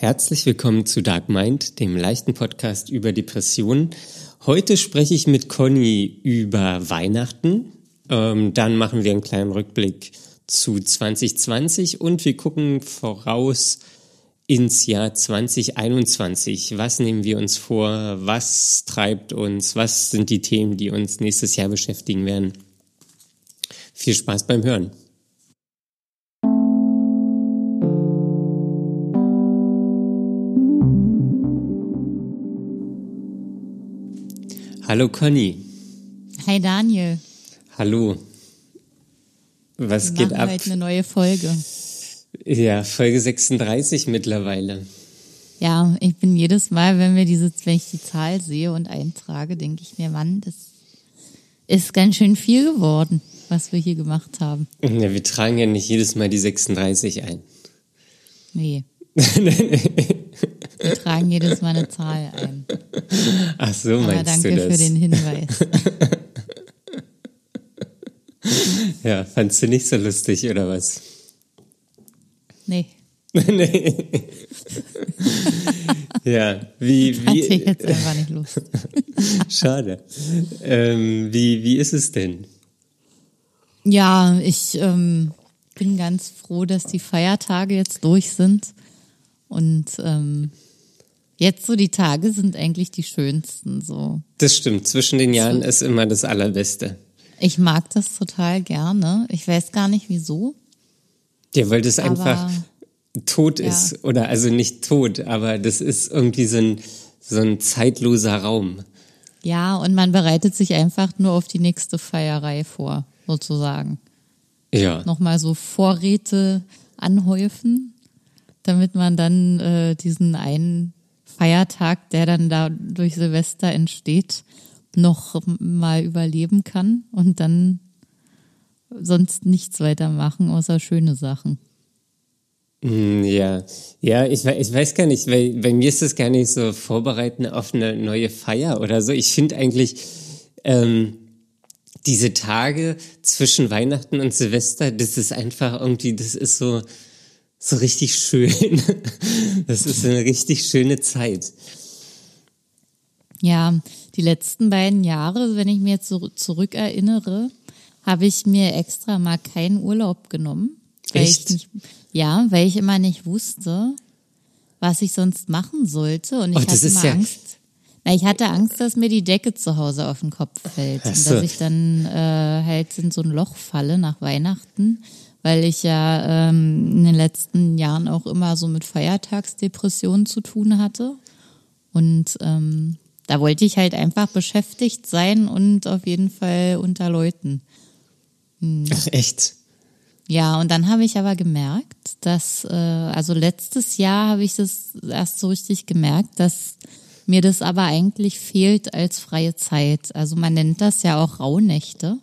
Herzlich willkommen zu Dark Mind, dem leichten Podcast über Depressionen. Heute spreche ich mit Conny über Weihnachten. Ähm, dann machen wir einen kleinen Rückblick zu 2020 und wir gucken voraus ins Jahr 2021. Was nehmen wir uns vor? Was treibt uns? Was sind die Themen, die uns nächstes Jahr beschäftigen werden? Viel Spaß beim Hören. Hallo Conny. Hi Daniel. Hallo. Was Wir geht ab? Heute eine neue Folge. Ja, Folge 36 mittlerweile. Ja, ich bin jedes Mal, wenn wir diese, wenn ich die Zahl sehe und eintrage, denke ich mir, Mann, das ist ganz schön viel geworden, was wir hier gemacht haben. Ja, wir tragen ja nicht jedes Mal die 36 ein. Nee. wir tragen jedes Mal eine Zahl ein. Ach so, Aber meinst danke du das? für den Hinweis. Ja, fandst du nicht so lustig oder was? Nee, nee. ja, wie, hatte ich wie, jetzt einfach nicht Lust. schade. Ähm, wie, wie ist es denn? Ja, ich ähm, bin ganz froh, dass die Feiertage jetzt durch sind. Und ähm, jetzt so die Tage sind eigentlich die schönsten. So, Das stimmt, zwischen den Jahren ist immer das Allerbeste. ich mag das total gerne. Ich weiß gar nicht wieso. Ja, weil das Aber- einfach tot Ja. ist. Oder also nicht tot, aber das ist irgendwie so ein, so ein zeitloser Raum. Ja, und man bereitet sich einfach nur auf die nächste Feierei vor, sozusagen. Ja. Nochmal so Vorräte anhäufen, damit man dann äh, diesen einen Feiertag, der dann da durch Silvester entsteht, noch mal überleben kann und dann sonst nichts weitermachen, außer schöne Sachen. Hm, Ja, ja, ich, ich weiß gar nicht, weil bei mir ist das gar nicht so vorbereiten auf eine neue Feier oder so. Ich finde eigentlich ähm, diese Tage zwischen Weihnachten und Silvester, das ist einfach irgendwie, das ist so so richtig schön. Das ist eine richtig schöne Zeit. Ja, die letzten beiden Jahre, wenn ich mir jetzt so zurückerinnere, habe ich mir extra mal keinen Urlaub genommen. Weil Echt? Ich nicht, ja, weil ich immer nicht wusste, was ich sonst machen sollte. Und ich Oh, hatte immer ja- Angst. Na, ich hatte Angst, dass mir die Decke zu Hause auf den Kopf fällt. Ach Und dass ich dann äh, halt in so ein Loch falle nach Weihnachten, weil ich ja ähm, in den letzten Jahren auch immer so mit Feiertagsdepressionen zu tun hatte. Und ähm, da wollte ich halt einfach beschäftigt sein und auf jeden Fall unter Leuten. Ach, echt? Ja, und dann habe ich aber gemerkt, dass, äh, also letztes Jahr habe ich das erst so richtig gemerkt, dass mir das aber eigentlich fehlt als freie Zeit. Also man nennt das ja auch Rauhnächte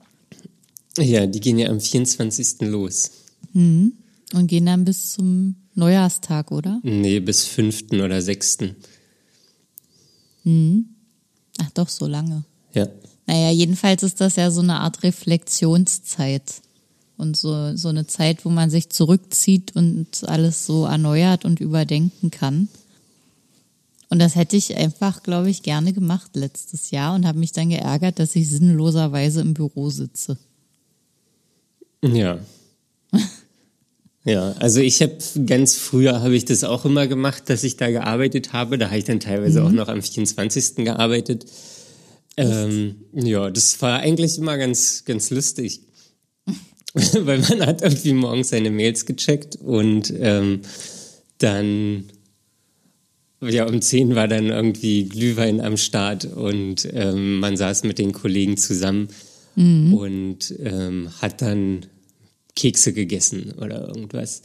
Ja, die gehen ja am 24. los. und gehen dann bis zum Neujahrstag, oder? Nee, bis 5. oder 6. Ach doch, so lange. Ja. Naja, jedenfalls ist das ja so eine Art Reflexionszeit. Und so, so eine Zeit, wo man sich zurückzieht und alles so erneuert und überdenken kann. Und das hätte ich einfach, glaube ich, gerne gemacht letztes Jahr und habe mich dann geärgert, dass ich sinnloserweise im Büro sitze. Ja. Ja, also ich habe ganz früher habe ich das auch immer gemacht, dass ich da gearbeitet habe. Da habe ich dann teilweise auch noch am 24. gearbeitet. Ähm, ja, das war eigentlich immer ganz, ganz lustig. Weil man hat irgendwie morgens seine Mails gecheckt und ähm, dann, ja, um 10 war dann irgendwie Glühwein am Start und ähm, man saß mit den Kollegen zusammen und ähm, hat dann Kekse gegessen oder irgendwas.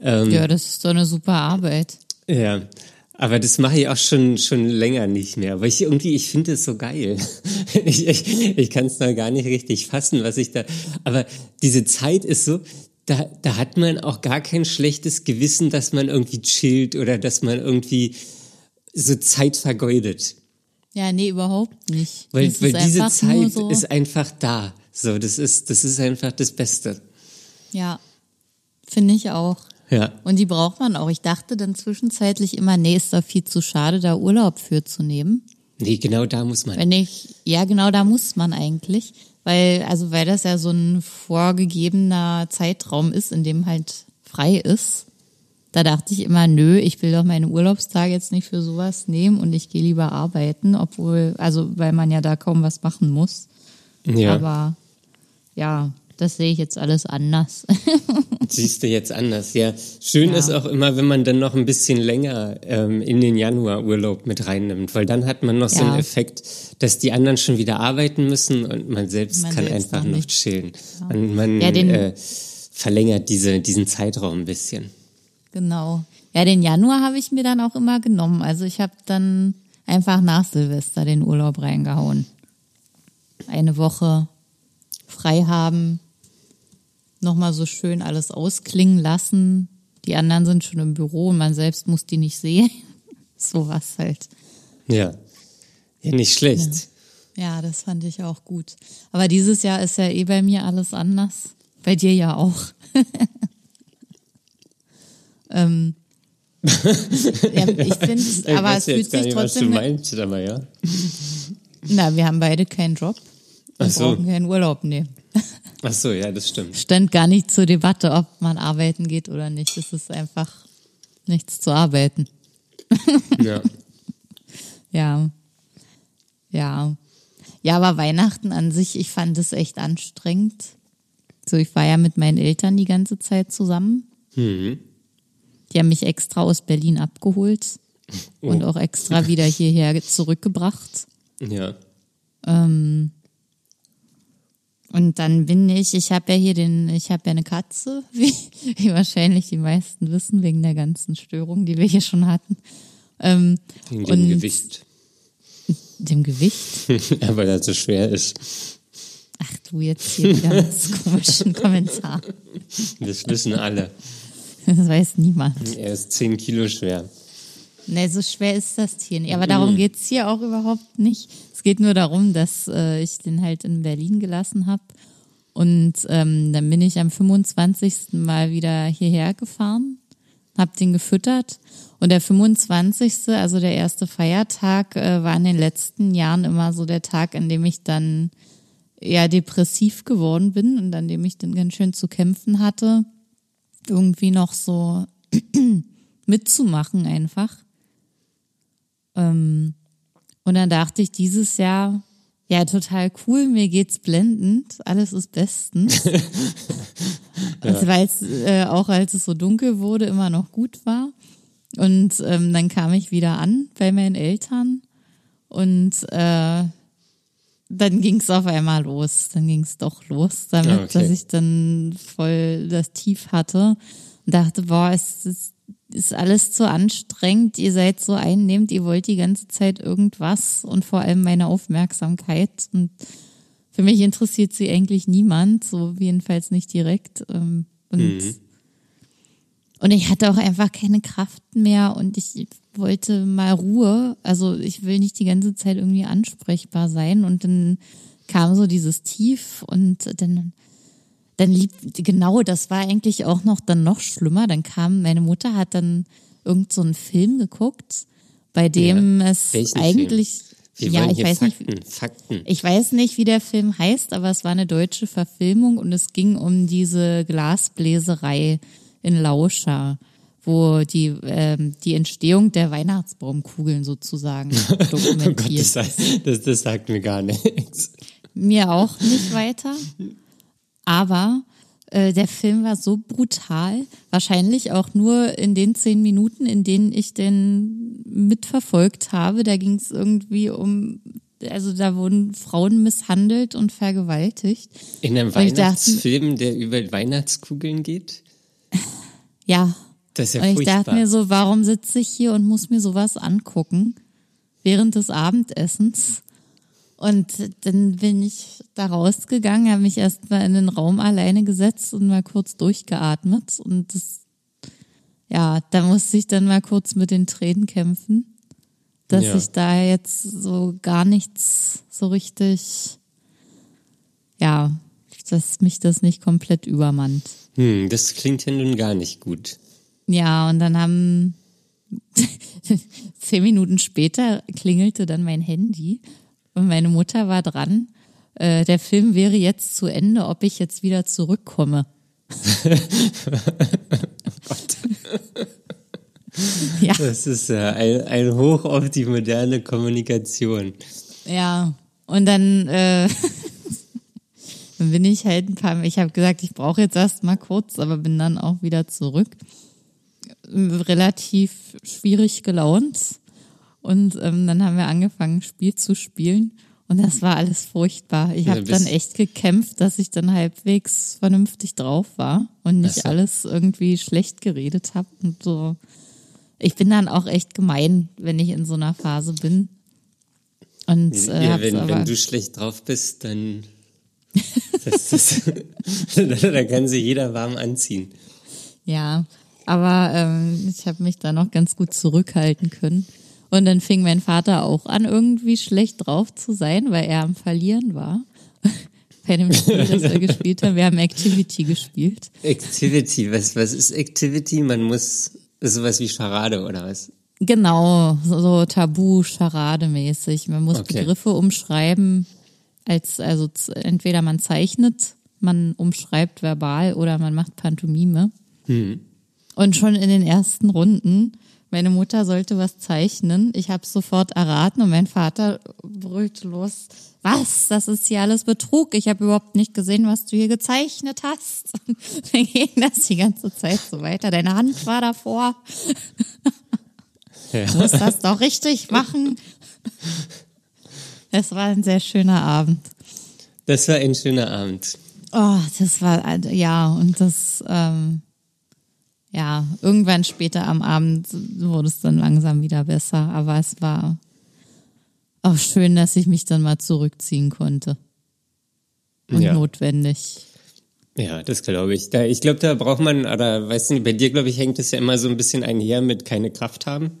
Ähm, Ja, das ist doch eine super Arbeit. ja, aber das mache ich auch schon schon länger nicht mehr, weil ich irgendwie ich finde es so geil. ich ich, ich kann es noch gar nicht richtig fassen, was ich da. Aber diese Zeit ist so, da da hat man auch gar kein schlechtes Gewissen, dass man irgendwie chillt oder dass man irgendwie so Zeit vergeudet, Ja, nee, überhaupt nicht. weil weil diese Zeit so, ist einfach da. So, das ist das ist einfach das Beste. Ja, finde ich auch. Ja. Und die braucht man auch. Ich dachte dann zwischenzeitlich immer, nee, ist doch viel zu schade, da Urlaub für zu nehmen. Nee, genau da muss man. Wenn ich, ja, genau da muss man eigentlich. Weil, also, weil das ja so ein vorgegebener Zeitraum ist, in dem halt frei ist. Da dachte ich immer, nö, ich will doch meine Urlaubstage jetzt nicht für sowas nehmen und ich gehe lieber arbeiten, obwohl, also, weil man ja da kaum was machen muss. Ja. Aber, ja, das sehe ich jetzt alles anders. Siehst du jetzt anders, ja. Schön Ja. ist auch immer, wenn man dann noch ein bisschen länger ähm, in den Januarurlaub mit reinnimmt, weil dann hat man noch so Ja. einen Effekt, dass die anderen schon wieder arbeiten müssen und man selbst Man kann selbst einfach noch noch nicht. chillen. Man, man Ja, den- äh, verlängert diese, diesen Zeitraum ein bisschen. Genau. Ja, den Januar habe ich mir dann auch immer genommen. Also ich habe dann einfach nach Silvester den Urlaub reingehauen. Eine Woche frei haben, nochmal so schön alles ausklingen lassen. Die anderen sind schon im Büro und man selbst muss die nicht sehen. Sowas halt. Ja. Ja, nicht schlecht. Ja, das fand ich auch gut. Aber dieses Jahr ist ja eh bei mir alles anders. Bei dir ja auch. ähm, ja, ich finde, aber es fühlt sich nicht, was du trotzdem. meinst, aber ja. Na, wir haben beide keinen Job. Wir so. brauchen keinen Urlaub nehmen. Ach so, ja, das stimmt. Stand gar nicht zur Debatte, ob man arbeiten geht oder nicht. Es ist einfach nichts zu arbeiten. Ja. Ja. Ja. Ja, aber Weihnachten an sich, ich fand es echt anstrengend. So, ich war ja mit meinen Eltern die ganze Zeit zusammen. Mhm. Die haben mich extra aus Berlin abgeholt und Oh. auch extra wieder hierher zurückgebracht. Ja. Ähm, und dann bin ich, ich habe ja hier den, ich habe ja eine Katze, wie, wie wahrscheinlich die meisten wissen, wegen der ganzen Störung, die wir hier schon hatten. Ähm, Wegen dem Gewicht. Dem Gewicht. ja, weil er so schwer ist. Ach du, jetzt hier wieder so komischen Kommentar. Das wissen alle. Das weiß niemand. Er ist 10 Kilo schwer. Nee, so schwer ist das Tier nicht. Aber darum geht's hier auch überhaupt nicht. Es geht nur darum, dass äh, ich den halt in Berlin gelassen habe. Und ähm, dann bin ich am 25. Mal wieder hierher gefahren, hab den gefüttert. Und der 25., also der erste Feiertag, äh, war in den letzten Jahren immer so der Tag, an dem ich dann eher depressiv geworden bin und an dem ich dann ganz schön zu kämpfen hatte, irgendwie noch so mitzumachen einfach. Ähm, und dann dachte ich dieses Jahr, ja, total cool, mir geht's blendend, alles ist bestens. Also, Weil es äh, auch als es so dunkel wurde, immer noch gut war. Und ähm, dann kam ich wieder an bei meinen Eltern und äh, dann ging's auf einmal los. Dann ging's doch los damit, Ah, okay. dass ich dann voll das Tief hatte und dachte, boah, es ist, ist alles zu anstrengend, ihr seid so einnehmend, ihr wollt die ganze Zeit irgendwas und vor allem meine Aufmerksamkeit. Und für mich interessiert sie eigentlich niemand, so jedenfalls nicht direkt. ähm, Und und ich hatte auch einfach keine Kraft mehr und ich wollte mal Ruhe. Also ich will nicht die ganze Zeit irgendwie ansprechbar sein. Und dann kam so dieses Tief und dann, dann lieb, genau, das war eigentlich auch noch dann noch schlimmer. Dann kam, meine Mutter hat dann irgend so einen Film geguckt, bei dem es Welchen eigentlich, ja, ich weiß nicht, Fakten, Fakten. ich weiß nicht, wie der Film heißt, aber es war eine deutsche Verfilmung und es ging um diese Glasbläserei in Lauscha, wo die, ähm, die Entstehung der Weihnachtsbaumkugeln sozusagen Oh Gott, dokumentiert. das, das, das sagt mir gar nichts. Mir auch nicht weiter. Aber äh, der Film war so brutal, wahrscheinlich auch nur in den zehn Minuten, in denen ich den mitverfolgt habe. Da ging es irgendwie um, also da wurden Frauen misshandelt und vergewaltigt. In einem Und ich dachte- Weihnachtsfilm, der über Weihnachtskugeln geht? Ja. Das ist ja Und ich dachte mir so, warum sitze ich hier und muss mir sowas angucken während des Abendessens? Und dann bin ich da rausgegangen, habe mich erst mal in den Raum alleine gesetzt und mal kurz durchgeatmet. Und das, ja, da musste ich dann mal kurz mit den Tränen kämpfen, dass Ja. ich da jetzt so gar nichts so richtig, ja, dass mich das nicht komplett übermannt. Hm, das klingt ja nun gar nicht gut. Ja, und dann haben zehn Minuten später klingelte dann mein Handy und meine Mutter war dran. Äh, der Film wäre jetzt zu Ende, ob ich jetzt wieder zurückkomme. ja. Das ist ja ein, ein Hoch auf die moderne Kommunikation. Ja, und dann, äh, dann bin ich halt ein paar, ich habe gesagt, ich brauche jetzt erst mal kurz, aber bin dann auch wieder zurück. Relativ schwierig gelaunt. Und ähm, dann haben wir angefangen, Spiel zu spielen. Und das war alles furchtbar. Ich habe dann echt gekämpft, dass ich dann halbwegs vernünftig drauf war und nicht alles irgendwie schlecht geredet habe und so. Ich bin dann auch echt gemein, wenn ich in so einer Phase bin. Und, äh, ja, wenn, wenn du schlecht drauf bist, dann, das, das, dann kann sie jeder warm anziehen. Ja, aber ähm, ich habe mich da noch ganz gut zurückhalten können. Und dann fing mein Vater auch an, irgendwie schlecht drauf zu sein, weil er am Verlieren war. Bei dem Spiel, das wir gespielt haben. Wir haben Activity gespielt. Activity, was, was ist Activity? Man muss sowas wie Charade oder was? Genau, so Tabu, Charade-mäßig. Man muss okay. Begriffe umschreiben, als, also entweder man zeichnet, man umschreibt verbal oder man macht Pantomime. Hm. Und schon in den ersten Runden, meine Mutter sollte was zeichnen, ich habe sofort erraten und mein Vater brüllte los, was, das ist hier alles Betrug, ich habe überhaupt nicht gesehen, was du hier gezeichnet hast. Und dann ging das die ganze Zeit so weiter, deine Hand war davor. Ja. Du musst das doch richtig machen. Es war ein sehr schöner Abend. Das war ein schöner Abend. Oh, das war, ja, und das, ähm, ja, irgendwann später am Abend wurde es dann langsam wieder besser, aber es war auch schön, dass ich mich dann mal zurückziehen konnte. Und ja. notwendig. Ja, das glaube ich. Da, ich glaube, da braucht man, oder weißt du, bei dir, glaube ich, hängt es ja immer so ein bisschen einher mit keine Kraft haben.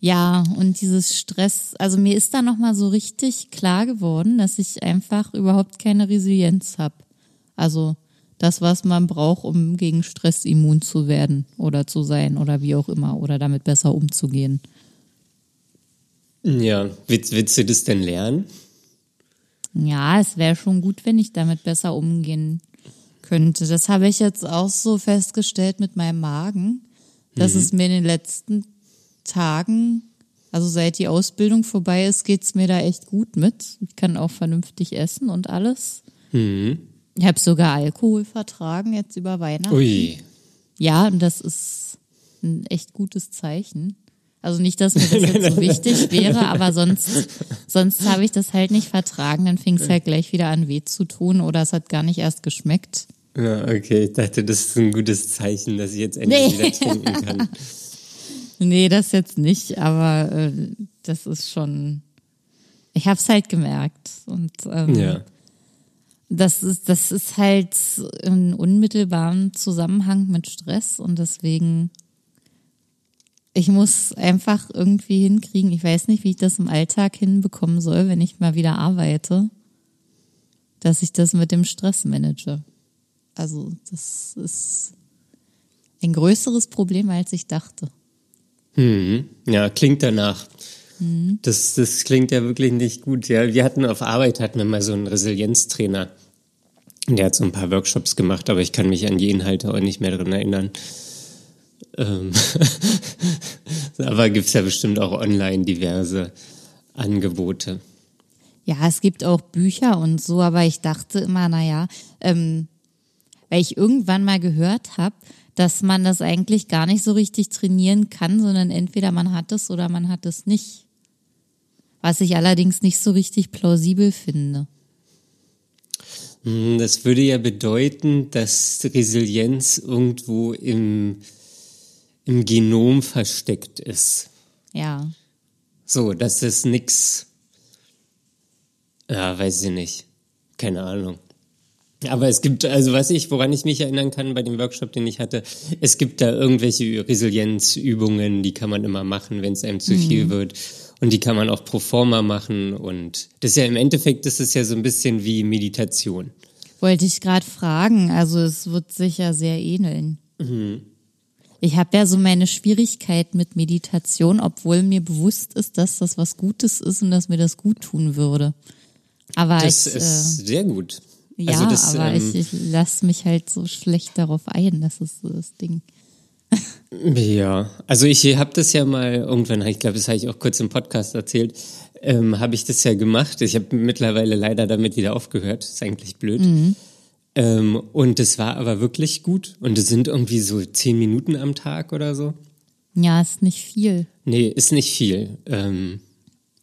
Ja, und dieses Stress, also mir ist da nochmal so richtig klar geworden, dass ich einfach überhaupt keine Resilienz habe. Also das, was man braucht, um gegen Stress immun zu werden oder zu sein oder wie auch immer oder damit besser umzugehen. Ja, willst, willst du das denn lernen? Ja, es wäre schon gut, wenn ich damit besser umgehen könnte. Das habe ich jetzt auch so festgestellt mit meinem Magen, dass mhm. es mir in den letzten Tagen, also seit die Ausbildung vorbei ist, geht's mir da echt gut mit. Ich kann auch vernünftig essen und alles. Mhm. Ich habe sogar Alkohol vertragen jetzt über Weihnachten. Ui. Ja, und das ist ein echt gutes Zeichen. Also nicht, dass mir das jetzt so wichtig wäre, aber sonst, sonst habe ich das halt nicht vertragen. Dann fing es halt gleich wieder an weh zu tun oder es hat gar nicht erst geschmeckt. Ja, okay. Ich dachte, das ist ein gutes Zeichen, dass ich jetzt endlich nee. wieder trinken kann. nee, das jetzt nicht, aber äh, das ist schon. Ich habe es halt gemerkt. Und ähm, ja das ist, das ist halt in unmittelbarem Zusammenhang mit Stress und deswegen, ich muss einfach irgendwie hinkriegen. Ich weiß nicht, wie ich das im Alltag hinbekommen soll, wenn ich mal wieder arbeite, dass ich das mit dem Stress manage. Also, das ist ein größeres Problem, als ich dachte. Hm, ja, klingt danach. Das, das klingt ja wirklich nicht gut. Ja, wir hatten auf Arbeit hatten wir mal so einen Resilienztrainer. Der hat so ein paar Workshops gemacht, aber ich kann mich an die Inhalte auch nicht mehr drin erinnern. Ähm aber gibt es ja bestimmt auch online diverse Angebote. Ja, es gibt auch Bücher und so, aber ich dachte immer, naja, ähm, weil ich irgendwann mal gehört habe, dass man das eigentlich gar nicht so richtig trainieren kann, sondern entweder man hat es oder man hat es nicht. Was ich allerdings nicht so richtig plausibel finde. Hm, das würde ja bedeuten, dass Resilienz irgendwo im, im Genom versteckt ist. Ja. So, dass das nix. Ja, weiß ich nicht. Keine Ahnung. Aber es gibt, also was ich, woran ich mich erinnern kann bei dem Workshop, den ich hatte, es gibt da irgendwelche Resilienzübungen, die kann man immer machen, wenn es einem zu mhm. viel wird. Und die kann man auch pro forma machen. Und das ist ja im Endeffekt, das ist ja so ein bisschen wie Meditation. Wollte ich gerade fragen. Also es wird sicher sehr ähneln. Mhm. Ich habe ja so meine Schwierigkeit mit Meditation, obwohl mir bewusst ist, dass das was Gutes ist und dass mir das gut tun würde. Aber Das ich, ist äh, sehr gut. ja, also das, aber ähm, ich, ich lasse mich halt so schlecht darauf ein. Das ist so das Ding. Ja, also ich habe das ja mal irgendwann, ich glaube, das habe ich auch kurz im Podcast erzählt, ähm, habe ich das ja gemacht. Ich habe mittlerweile leider damit wieder aufgehört. Ist eigentlich blöd. Ähm, und es war aber wirklich gut. Und es sind irgendwie so zehn Minuten am Tag oder so. Ja, ist nicht viel. Nee, ist nicht viel. Ähm,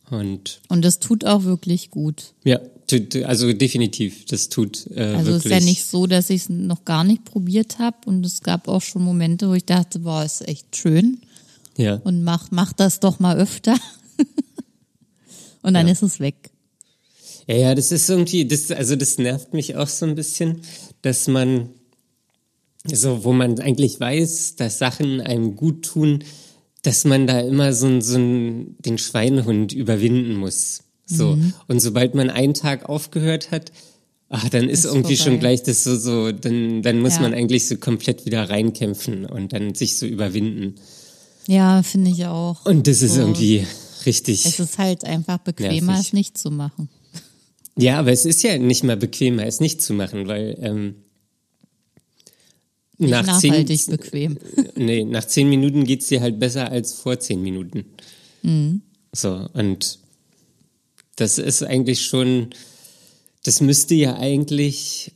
und Und es tut auch wirklich gut. ja, also definitiv, das tut äh, Also es wirklich. ist ja nicht so, dass ich es noch gar nicht probiert habe. Und es gab auch schon Momente, wo ich dachte, boah, ist echt schön. Ja. Und mach, mach das doch mal öfter. und dann Ja. ist es weg. Ja, ja, das ist irgendwie, das, also das nervt mich auch so ein bisschen, dass man, so, wo man eigentlich weiß, dass Sachen einem gut tun, dass man da immer so, so den Schweinehund überwinden muss. So. Und sobald man einen Tag aufgehört hat, ach, dann ist, Ist irgendwie schon vorbei. gleich das so, so, dann, dann muss Ja. man eigentlich so komplett wieder reinkämpfen und dann sich so überwinden. Ja, finde ich auch. Und das ist So. irgendwie richtig. Es ist halt einfach bequemer, Nervig. es nicht zu machen. Ja, aber es ist ja nicht mal bequemer, es nicht zu machen, weil ähm, Nicht nach nachhaltig zehn, bequem. nee, nach zehn Minuten geht's dir halt besser als vor zehn Minuten. Mhm. So, und das ist eigentlich schon, das müsste ja eigentlich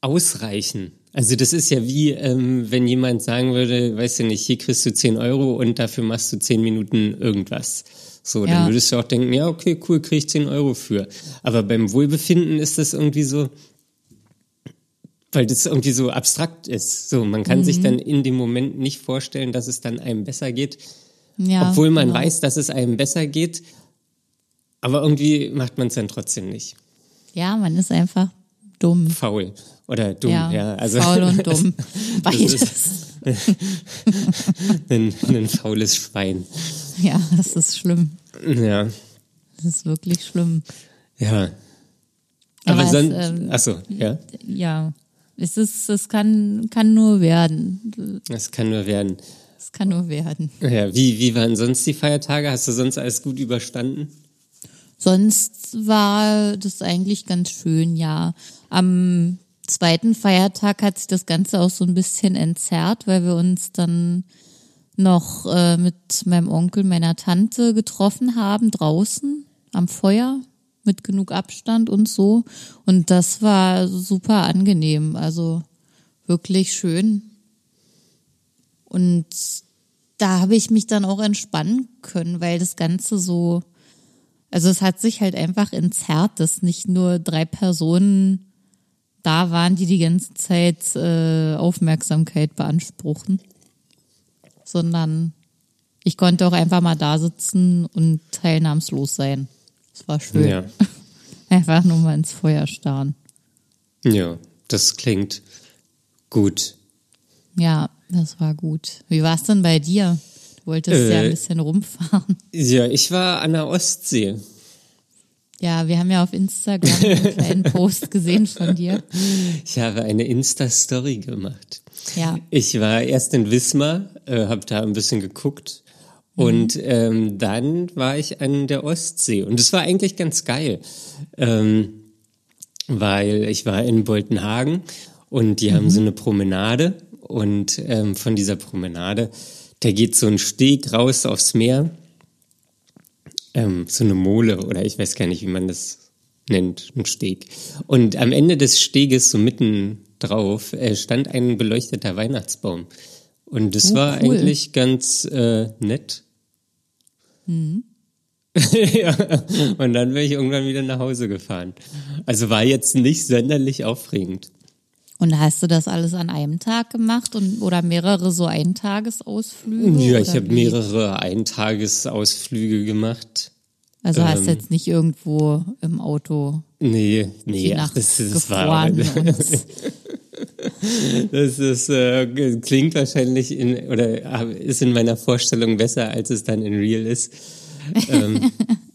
ausreichen. Also das ist ja wie, ähm, wenn jemand sagen würde, weißt du nicht, hier kriegst du 10 Euro und dafür machst du 10 Minuten irgendwas. So, dann Ja. würdest du auch denken, ja, okay, cool, krieg ich 10 Euro für. Aber beim Wohlbefinden ist das irgendwie so, weil das irgendwie so abstrakt ist. So, man kann Mhm. sich dann in dem Moment nicht vorstellen, dass es dann einem besser geht, Ja, obwohl man genau. weiß, dass es einem besser geht. Aber irgendwie macht man es dann trotzdem nicht. Ja, man ist einfach dumm. Faul oder dumm, ja. Ja, also faul und dumm. Beides. ein, ein faules Schwein. Ja, das ist schlimm. Ja, Das ist wirklich schlimm. ja. Aber, Aber es, sonst, ähm, ach so, ja, Ja, es ist, es kann, kann nur werden. das kann nur werden. Es kann nur werden. Ja, wie, wie waren sonst die Feiertage? Hast du sonst alles gut überstanden? Sonst war das eigentlich ganz schön, ja. Am zweiten Feiertag hat sich das Ganze auch so ein bisschen entzerrt, weil wir uns dann noch äh, mit meinem Onkel, meiner Tante getroffen haben draußen am Feuer mit genug Abstand und so. Und das war super angenehm, also wirklich schön. Und da habe ich mich dann auch entspannen können, weil das Ganze so, also es hat sich halt einfach entzerrt, dass nicht nur drei Personen da waren, die die ganze Zeit äh, Aufmerksamkeit beanspruchen, sondern ich konnte auch einfach mal da sitzen und teilnahmslos sein. Das war schön. Ja. Einfach nur mal ins Feuer starren. Ja, das klingt gut. Ja, das war gut. Wie war es denn bei dir? Du wolltest ja Äh. ein bisschen rumfahren. Ja, ich war an der Ostsee. Ja, wir haben ja auf Instagram einen kleinen Post gesehen von dir. Ich habe eine Insta-Story gemacht. Ja. Ich war erst in Wismar, äh, habe da ein bisschen geguckt und ähm, dann war ich an der Ostsee und es war eigentlich ganz geil, ähm, weil ich war in Boltenhagen und die haben so eine Promenade und ähm, von dieser Promenade, da geht so ein Steg raus aufs Meer, ähm, so eine Mole oder ich weiß gar nicht, wie man das nennt, ein Steg. Und am Ende des Steges, so mitten drauf, äh, stand ein beleuchteter Weihnachtsbaum. Und das Oh, war cool. eigentlich ganz äh, nett. Mhm. ja. Und dann bin ich irgendwann wieder nach Hause gefahren. Also war jetzt nicht sonderlich aufregend. Und hast du das alles an einem Tag gemacht und oder mehrere so Eintagesausflüge? Ja, ich habe mehrere Eintagesausflüge gemacht. Also hast du ähm, jetzt nicht irgendwo im Auto Nee, nee, ach, das, das war Das ist, äh, klingt wahrscheinlich in, oder ist in meiner Vorstellung besser, als es dann in real ist. ähm,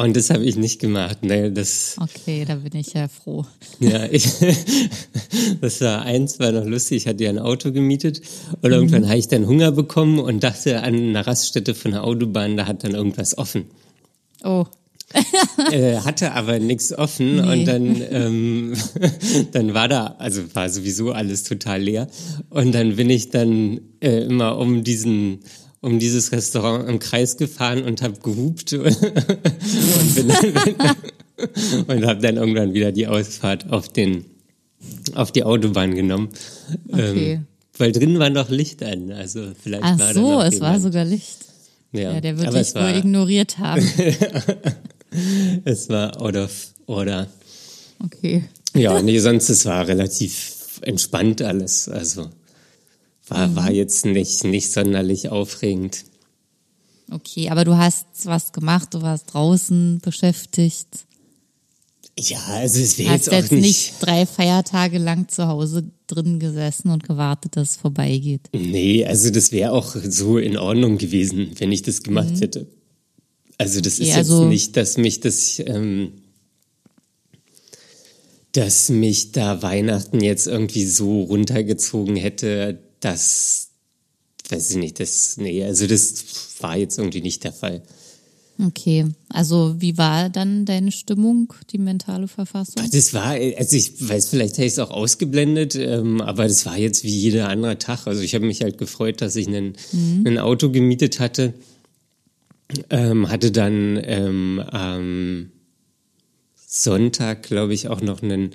Und das habe ich nicht gemacht. Nee, das, Okay, da bin ich ja froh. ja, ich, das war eins, war noch lustig. Ich hatte ja ein Auto gemietet und irgendwann habe ich dann Hunger bekommen und dachte an einer Raststätte von der Autobahn, da hat dann irgendwas offen. Oh, äh, hatte aber nichts offen Nee. und dann, ähm, dann war da, also war sowieso alles total leer und dann bin ich dann äh, immer um diesen um dieses Restaurant im Kreis gefahren und habe gehupt und, bin dann, und habe dann irgendwann wieder die Ausfahrt auf den auf die Autobahn genommen. Okay. Ähm, weil drin war noch Licht an, also vielleicht ach war so, es war sogar Licht. ja, Ja, der wird aber dich wohl ignoriert haben. es war out of order. Okay. Ja, nee, sonst es war relativ entspannt alles. Also war, war jetzt nicht, nicht sonderlich aufregend. Okay, aber du hast was gemacht, du warst draußen beschäftigt. Ja, also es wäre jetzt auch jetzt nicht. nicht drei Feiertage lang zu Hause drin gesessen und gewartet, dass es vorbeigeht. Nee, also das wäre auch so in Ordnung gewesen, wenn ich das gemacht hätte. Also das Mhm. Okay, ist also- jetzt nicht, dass mich das, ähm, dass mich da Weihnachten jetzt irgendwie so runtergezogen hätte, dass, weiß ich nicht, das, nee, also das war jetzt irgendwie nicht der Fall. Okay, also wie war dann deine Stimmung, die mentale Verfassung? Das war, also ich weiß, vielleicht hätte ich es auch ausgeblendet, ähm, aber das war jetzt wie jeder andere Tag. Also ich habe mich halt gefreut, dass ich einen, ein Auto gemietet hatte. Ähm, hatte dann ähm, am Sonntag, glaube ich, auch noch einen,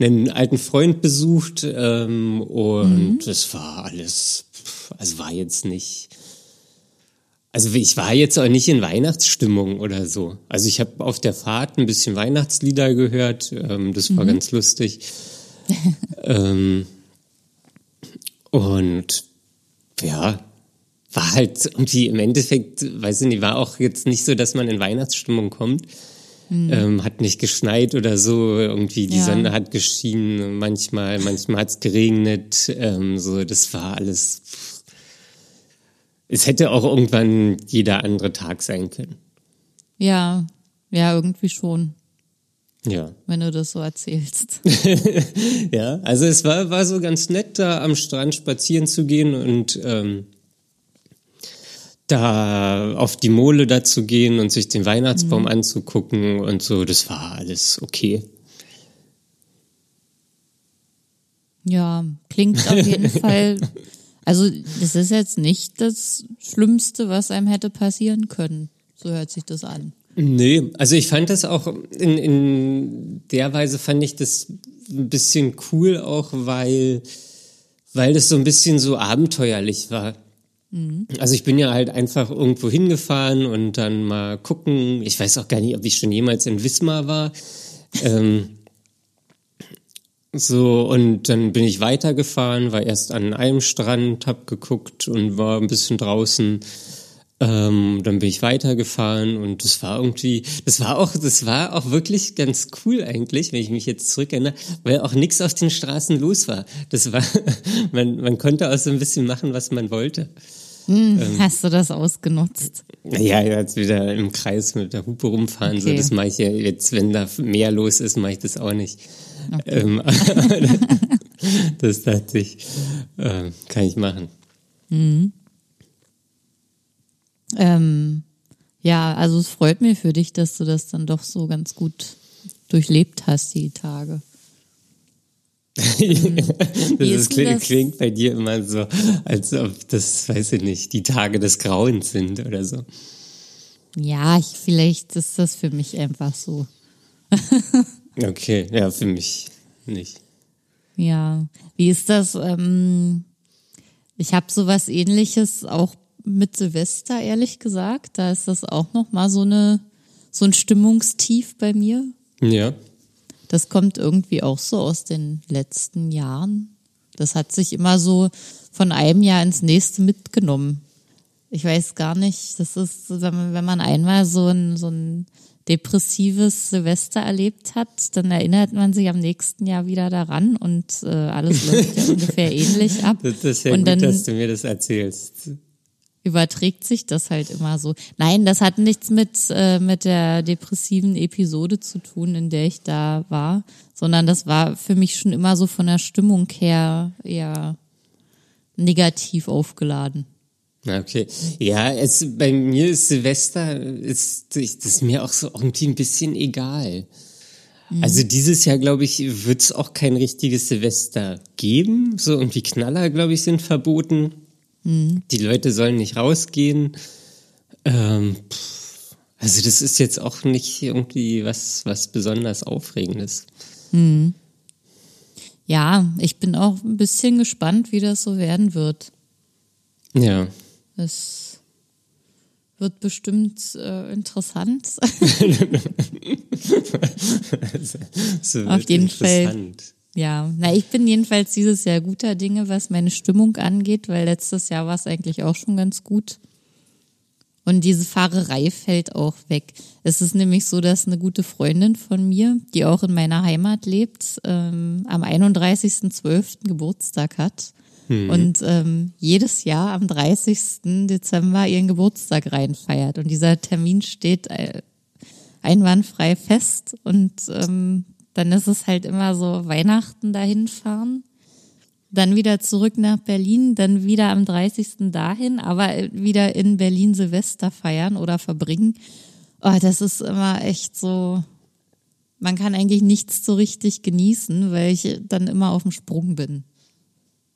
einen alten Freund besucht ähm, und das war alles, also war jetzt nicht. Also ich war jetzt auch nicht in Weihnachtsstimmung oder so. Also ich habe auf der Fahrt ein bisschen Weihnachtslieder gehört. Ähm, das war ganz lustig. ähm, und ja, war halt irgendwie im Endeffekt, weiß ich nicht, war auch jetzt nicht so, dass man in Weihnachtsstimmung kommt. Ähm, hat nicht geschneit oder so, irgendwie die Ja. Sonne hat geschienen, manchmal, manchmal hat es geregnet, ähm, so, das war alles. Es hätte auch irgendwann jeder andere Tag sein können. Ja, ja, irgendwie schon, Ja. wenn du das so erzählst. Ja, also es war, war so ganz nett, da am Strand spazieren zu gehen und ähm, da auf die Mole da zu gehen und sich den Weihnachtsbaum anzugucken und so, das war alles okay. Ja, klingt auf jeden Fall. Also, das ist jetzt nicht das Schlimmste, was einem hätte passieren können. So hört sich das an. Nee, also ich fand das auch in, in der Weise fand ich das ein bisschen cool auch, weil, weil das so ein bisschen so abenteuerlich war. Also ich bin ja halt einfach irgendwo hingefahren und dann mal gucken. Ich weiß auch gar nicht, ob ich schon jemals in Wismar war. ähm, so, und dann bin ich weitergefahren, war erst an einem Strand, hab geguckt und war ein bisschen draußen. Ähm, dann bin ich weitergefahren und das war irgendwie, das war auch, das war auch wirklich ganz cool eigentlich, wenn ich mich jetzt zurückerinnere, weil auch nichts auf den Straßen los war. Das war, man, man konnte auch so ein bisschen machen, was man wollte. Hm, Hast du das ausgenutzt? Ja, jetzt wieder im Kreis mit der Hupe rumfahren, so Okay. das mache ich ja jetzt, wenn da mehr los ist, mache ich das auch nicht. Ähm, das dachte ich, äh, kann ich machen. Ähm, ja, also es freut mich für dich, dass du das dann doch so ganz gut durchlebt hast, die Tage. das ist denn klingt, das? klingt bei dir immer so, als ob das, weiß ich nicht, die Tage des Grauens sind oder so. Ja, ich, vielleicht ist das für mich einfach so. Okay, ja, für mich nicht. Ja, wie ist das? Ähm, ich habe sowas ähnliches auch mit Silvester, ehrlich gesagt. Da ist das auch noch mal so eine so ein Stimmungstief bei mir. Ja. Das kommt irgendwie auch so aus den letzten Jahren. Das hat sich immer so von einem Jahr ins nächste mitgenommen. Ich weiß gar nicht, das ist, wenn man, einmal so ein, so ein depressives Silvester erlebt hat, dann erinnert man sich am nächsten Jahr wieder daran und äh, alles läuft ja ungefähr ähnlich ab. Das, das ist ja und gut, dann dass du mir das erzählst. Überträgt sich das halt immer so. Nein, das hat nichts mit, äh, mit der depressiven Episode zu tun, in der ich da war, sondern das war für mich schon immer so von der Stimmung her eher negativ aufgeladen. Okay. Ja, es, bei mir ist Silvester, ist, ist, ist mir auch so irgendwie ein bisschen egal. Mhm. Also dieses Jahr, glaube ich, wird es auch kein richtiges Silvester geben. So irgendwie Knaller, glaube ich, sind verboten. Mhm. Die Leute sollen nicht rausgehen. Ähm, also das ist jetzt auch nicht irgendwie was, was besonders Aufregendes. Mhm. Ja, ich bin auch ein bisschen gespannt, wie das so werden wird. Ja. Es wird bestimmt äh, interessant. Auf jeden Fall. Ja, na, ich bin jedenfalls dieses Jahr guter Dinge, was meine Stimmung angeht, weil letztes Jahr war es eigentlich auch schon ganz gut. Und diese Fahrerei fällt auch weg. Es ist nämlich so, dass eine gute Freundin von mir, die auch in meiner Heimat lebt, ähm, am 31.12. Geburtstag hat. Mhm. Und ähm, jedes Jahr am 30. Dezember ihren Geburtstag reinfeiert. Und dieser Termin steht äh, einwandfrei fest. Und ähm, dann ist es halt immer so Weihnachten dahin fahren, dann wieder zurück nach Berlin, dann wieder am 30. dahin, aber wieder in Berlin Silvester feiern oder verbringen. Oh, das ist immer echt so, man kann eigentlich nichts so richtig genießen, weil ich dann immer auf dem Sprung bin.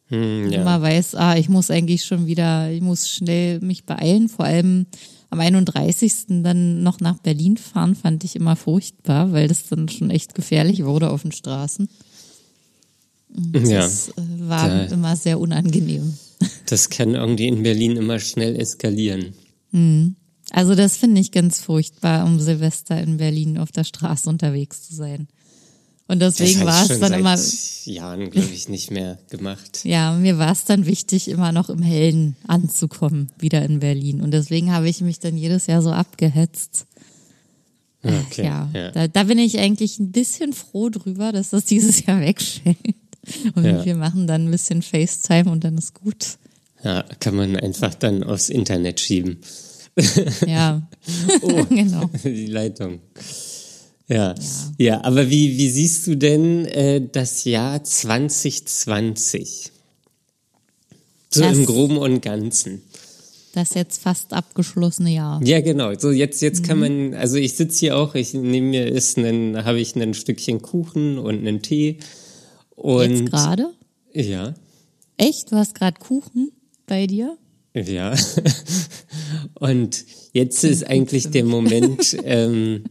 Hm, ja. Immer weiß, ah, ich muss eigentlich schon wieder, ich muss schnell mich beeilen. Vor allem am 31. dann noch nach Berlin fahren, fand ich immer furchtbar, weil das dann schon echt gefährlich wurde auf den Straßen. Das ja, äh, war da, immer sehr unangenehm. Das kann irgendwie in Berlin immer schnell eskalieren. Hm. Also das finde ich ganz furchtbar, um Silvester in Berlin auf der Straße unterwegs zu sein. Und deswegen war es dann immer. Jahren, glaube ich, nicht mehr gemacht. Ja, mir war es dann wichtig, immer noch im Hellen anzukommen, wieder in Berlin. Und deswegen habe ich mich dann jedes Jahr so abgehetzt. Okay, ja, ja. Da, da, bin ich eigentlich ein bisschen froh drüber, dass das dieses Jahr wegfällt. Und ja. wir machen dann ein bisschen FaceTime und dann ist gut. Ja, kann man einfach dann aufs Internet schieben. Ja, oh, genau. Die Leitung. Ja. ja, ja, aber wie, wie siehst du denn äh, das Jahr 2020? So das, im Groben und Ganzen. Das jetzt fast abgeschlossene Jahr. Ja, genau. So jetzt, jetzt mhm. kann man, also ich sitze hier auch, ich nehme mir ist einen, habe ich ein Stückchen Kuchen und einen Tee. Und jetzt gerade? Ja. Echt? Du hast gerade Kuchen bei dir? Ja. und jetzt ist eigentlich der Moment, ähm,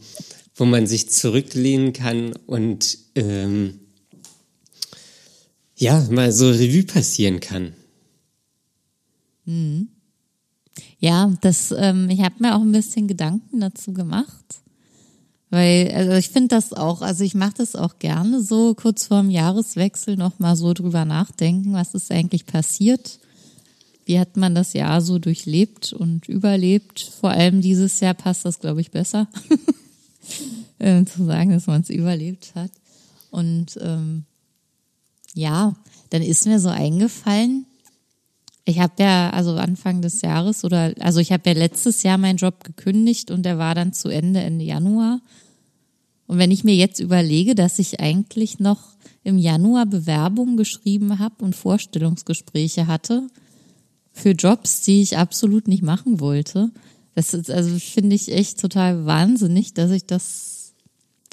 wo man sich zurücklehnen kann und ähm, ja, mal so Revue passieren kann. Mhm. Ja, das, ähm, ich habe mir auch ein bisschen Gedanken dazu gemacht. Weil, also ich finde das auch, also ich mache das auch gerne so kurz vorm Jahreswechsel nochmal so drüber nachdenken, was ist eigentlich passiert. Wie hat man das Jahr so durchlebt und überlebt? Vor allem dieses Jahr passt das, glaube ich, besser. äh, zu sagen, dass man es überlebt hat. Und ähm, ja, dann ist mir so eingefallen, ich habe ja also Anfang des Jahres oder also ich habe ja letztes Jahr meinen Job gekündigt und der war dann zu Ende Ende Januar. Und wenn ich mir jetzt überlege, dass ich eigentlich noch im Januar Bewerbungen geschrieben habe und Vorstellungsgespräche hatte für Jobs, die ich absolut nicht machen wollte, das ist also finde ich echt total wahnsinnig, dass ich das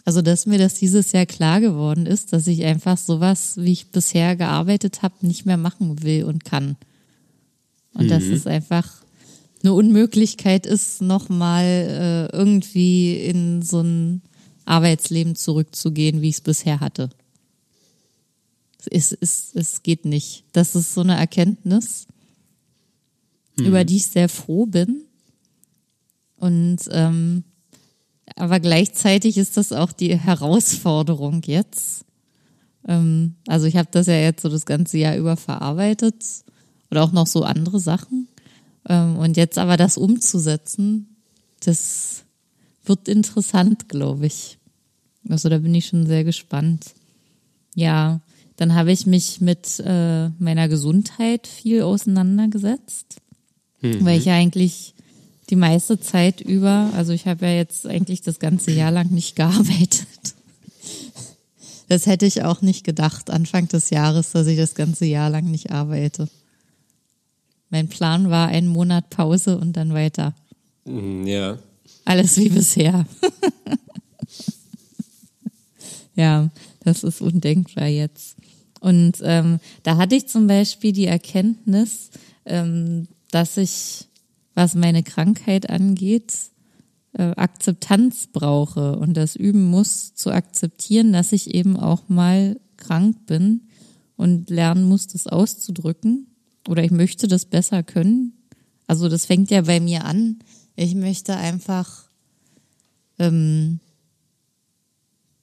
also, dass mir das dieses Jahr klar geworden ist, dass ich einfach sowas, wie ich bisher gearbeitet habe, nicht mehr machen will und kann. Und mhm. dass es einfach eine Unmöglichkeit ist, nochmal äh, irgendwie in so ein Arbeitsleben zurückzugehen, wie ich es bisher hatte. Es, es, es geht nicht. Das ist so eine Erkenntnis, mhm. über die ich sehr froh bin. Und ähm, aber gleichzeitig ist das auch die Herausforderung jetzt. Ähm, also ich habe das ja jetzt so das ganze Jahr über verarbeitet oder auch noch so andere Sachen. Ähm, und jetzt aber das umzusetzen, das wird interessant, glaube ich. Also da bin ich schon sehr gespannt. Ja, dann habe ich mich mit äh, meiner Gesundheit viel auseinandergesetzt. Mhm. Weil ich ja eigentlich die meiste Zeit über, also ich habe ja jetzt eigentlich das ganze Jahr lang nicht gearbeitet. Das hätte ich auch nicht gedacht, Anfang des Jahres, dass ich das ganze Jahr lang nicht arbeite. Mein Plan war ein Monat Pause und dann weiter. Mhm, ja. Alles wie bisher. ja, das ist undenkbar jetzt. Und ähm, da hatte ich zum Beispiel die Erkenntnis, ähm, dass ich, was meine Krankheit angeht, äh, Akzeptanz brauche und das üben muss, zu akzeptieren, dass ich eben auch mal krank bin und lernen muss, das auszudrücken. Oder ich möchte das besser können. Also das fängt ja bei mir an. Ich möchte einfach, ähm,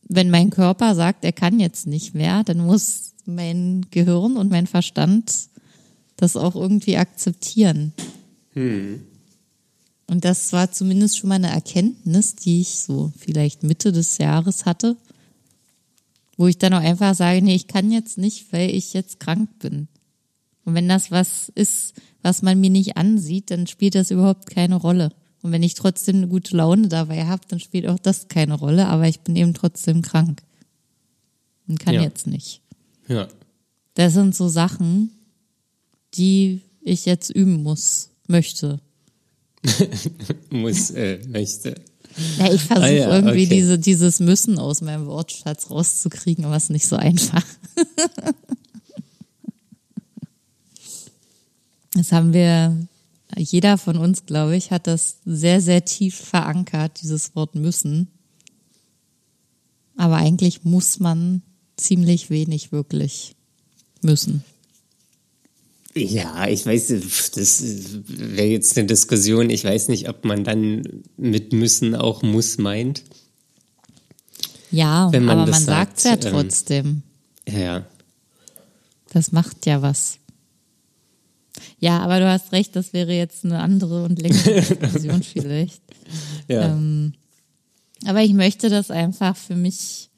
wenn mein Körper sagt, er kann jetzt nicht mehr, dann muss mein Gehirn und mein Verstand das auch irgendwie akzeptieren. Hm. Und das war zumindest schon mal eine Erkenntnis, die ich so vielleicht Mitte des Jahres hatte, wo ich dann auch einfach sage, nee, ich kann jetzt nicht, weil ich jetzt krank bin. Und wenn das was ist, was man mir nicht ansieht, dann spielt das überhaupt keine Rolle. Und wenn ich trotzdem eine gute Laune dabei habe, dann spielt auch das keine Rolle, aber ich bin eben trotzdem krank. Und kann ja. jetzt nicht. Ja. Das sind so Sachen, die ich jetzt üben muss, möchte. muss, äh, möchte. Ja, ich versuche ah, ja, irgendwie okay. diese, dieses Müssen aus meinem Wortschatz rauszukriegen, aber es ist nicht so einfach. das haben wir, jeder von uns, glaube ich, hat das sehr, sehr tief verankert, dieses Wort müssen. Aber eigentlich muss man ziemlich wenig wirklich müssen. Ja, ich weiß, das wäre jetzt eine Diskussion. Ich weiß nicht, ob man dann mit müssen auch muss meint. Ja, man aber man sagt es ja ähm, trotzdem. Ähm, ja. Das macht ja was. Ja, aber du hast recht, das wäre jetzt eine andere und längere Diskussion vielleicht. Ja. Ähm, aber ich möchte das einfach für mich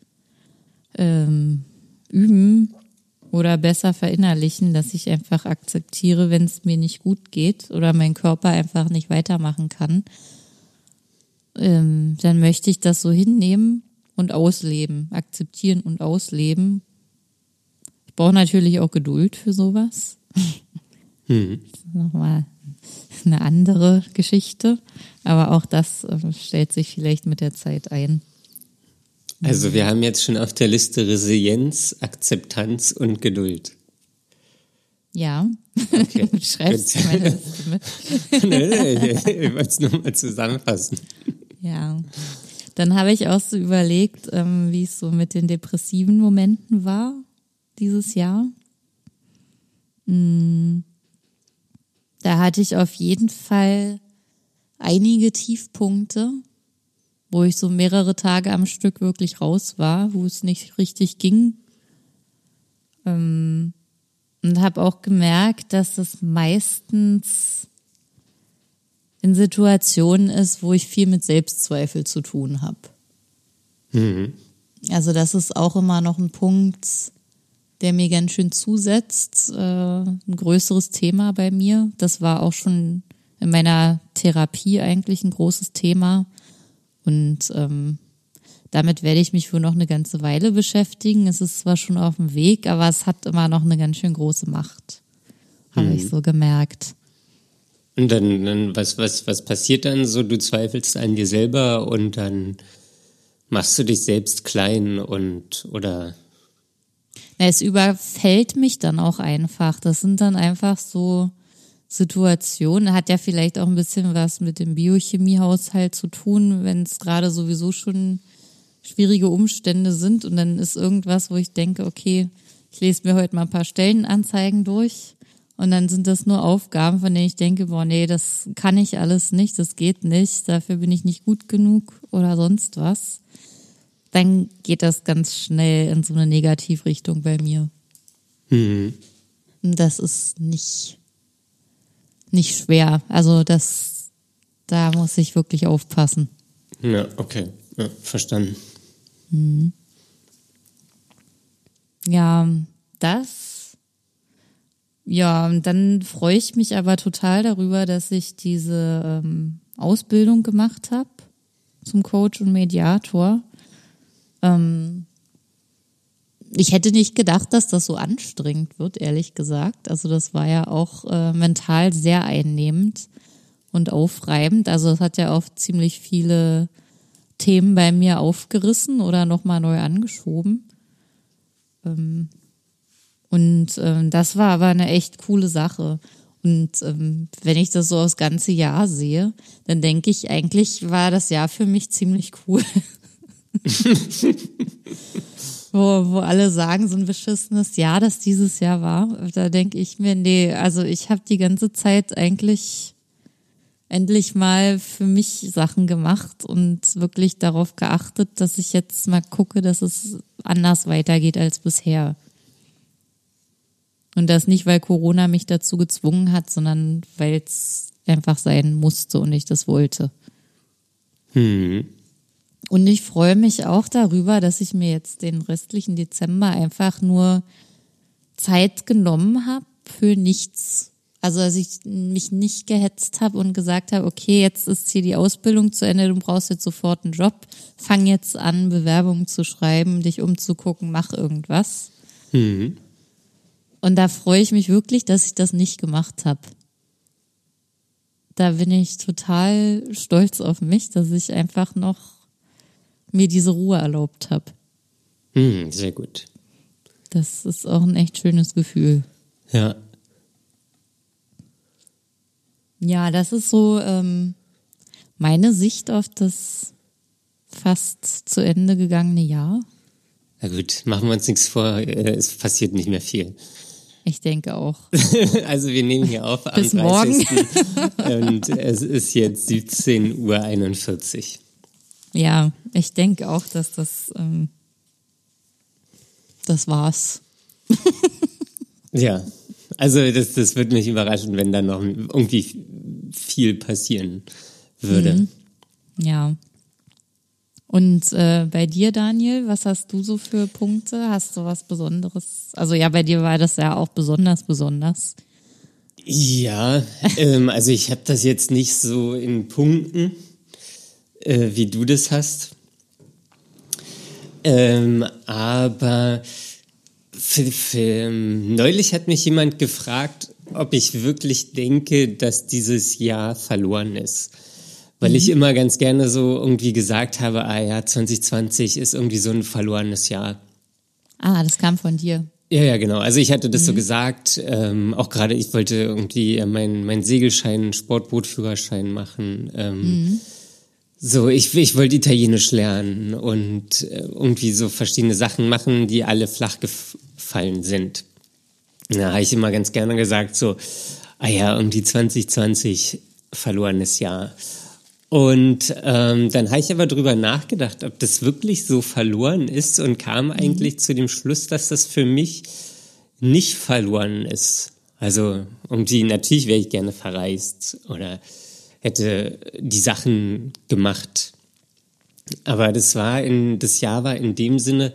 ähm, üben, oder besser verinnerlichen, dass ich einfach akzeptiere, wenn es mir nicht gut geht oder mein Körper einfach nicht weitermachen kann, ähm, dann möchte ich das so hinnehmen und ausleben, akzeptieren und ausleben. Ich brauche natürlich auch Geduld für sowas. Hm. Nochmal eine andere Geschichte, aber auch das äh, stellt sich vielleicht mit der Zeit ein. Also wir haben jetzt schon auf der Liste Resilienz, Akzeptanz und Geduld. Ja, okay. du schreibst meine Liste mit. nee, nee, ich wollte es nur mal zusammenfassen. Ja, dann habe ich auch so überlegt, ähm, wie es so mit den depressiven Momenten war dieses Jahr. Hm. Da hatte ich auf jeden Fall einige Tiefpunkte wo ich so mehrere Tage am Stück wirklich raus war, wo es nicht richtig ging. Ähm, und habe auch gemerkt, dass es meistens in Situationen ist, wo ich viel mit Selbstzweifel zu tun habe. Mhm. Also das ist auch immer noch ein Punkt, der mir ganz schön zusetzt. Äh, ein größeres Thema bei mir. Das war auch schon in meiner Therapie eigentlich ein großes Thema und ähm, damit werde ich mich wohl noch eine ganze Weile beschäftigen. Es ist zwar schon auf dem Weg, aber es hat immer noch eine ganz schön große Macht. Habe mhm. ich so gemerkt. Und dann, dann was, was, was passiert dann so? Du zweifelst an dir selber und dann machst du dich selbst klein und oder Na, es überfällt mich dann auch einfach. Das sind dann einfach so Situation. Hat ja vielleicht auch ein bisschen was mit dem Biochemiehaushalt zu tun, wenn es gerade sowieso schon schwierige Umstände sind und dann ist irgendwas, wo ich denke, okay, ich lese mir heute mal ein paar Stellenanzeigen durch und dann sind das nur Aufgaben, von denen ich denke, boah, nee, das kann ich alles nicht, das geht nicht, dafür bin ich nicht gut genug oder sonst was. Dann geht das ganz schnell in so eine Negativrichtung bei mir. Mhm. Das ist nicht nicht schwer. Also das, da muss ich wirklich aufpassen. Ja, okay, ja, verstanden. Mhm. Ja, das Ja, und dann freue ich mich aber total darüber, dass ich diese ähm, Ausbildung gemacht habe zum Coach und Mediator. Ähm, ich hätte nicht gedacht, dass das so anstrengend wird, ehrlich gesagt. Also das war ja auch äh, mental sehr einnehmend und aufreibend. Also es hat ja auch ziemlich viele Themen bei mir aufgerissen oder nochmal neu angeschoben. Ähm, und ähm, das war aber eine echt coole Sache. Und ähm, wenn ich das so das ganze Jahr sehe, dann denke ich, eigentlich war das Jahr für mich ziemlich cool. wo, wo alle sagen, so ein beschissenes Jahr, das dieses Jahr war. Da denke ich mir, nee, also ich habe die ganze Zeit eigentlich endlich mal für mich Sachen gemacht und wirklich darauf geachtet, dass ich jetzt mal gucke, dass es anders weitergeht als bisher. Und das nicht, weil Corona mich dazu gezwungen hat, sondern weil es einfach sein musste und ich das wollte. Hm. Und ich freue mich auch darüber, dass ich mir jetzt den restlichen Dezember einfach nur Zeit genommen habe für nichts. Also, dass ich mich nicht gehetzt habe und gesagt habe, okay, jetzt ist hier die Ausbildung zu Ende, du brauchst jetzt sofort einen Job, fang jetzt an, Bewerbungen zu schreiben, dich umzugucken, mach irgendwas. Mhm. Und da freue ich mich wirklich, dass ich das nicht gemacht habe. Da bin ich total stolz auf mich, dass ich einfach noch mir diese Ruhe erlaubt habe. Hm, sehr gut. Das ist auch ein echt schönes Gefühl. Ja. Ja, das ist so ähm, meine Sicht auf das fast zu Ende gegangene Jahr. Na gut, machen wir uns nichts vor, äh, es passiert nicht mehr viel. Ich denke auch. also wir nehmen hier auf am Bis 30. Morgen. und es ist jetzt 17.41 Uhr. Ja, ich denke auch, dass das, ähm, das war's. ja, also das, das würde mich überraschen, wenn da noch irgendwie viel passieren würde. Mhm. Ja. Und äh, bei dir, Daniel, was hast du so für Punkte? Hast du was Besonderes? Also ja, bei dir war das ja auch besonders besonders. Ja, ähm, also ich habe das jetzt nicht so in Punkten äh, wie du das hast. Ähm, aber für, für, neulich hat mich jemand gefragt, ob ich wirklich denke, dass dieses Jahr verloren ist. Weil mhm. ich immer ganz gerne so irgendwie gesagt habe, ah ja, 2020 ist irgendwie so ein verlorenes Jahr. Ah, das kam von dir. Ja, ja, genau. Also ich hatte das mhm. so gesagt, ähm, auch gerade ich wollte irgendwie meinen mein Segelschein, Sportbootführerschein machen. Ähm, mhm. So, ich, ich wollte Italienisch lernen und äh, irgendwie so verschiedene Sachen machen, die alle flach gefallen sind. Da habe ich immer ganz gerne gesagt, so, ah ja, irgendwie 2020 verlorenes Jahr. Und ähm, dann habe ich aber drüber nachgedacht, ob das wirklich so verloren ist und kam mhm. eigentlich zu dem Schluss, dass das für mich nicht verloren ist. Also irgendwie, natürlich wäre ich gerne verreist oder hätte die Sachen gemacht. Aber das war in, das Jahr war in dem Sinne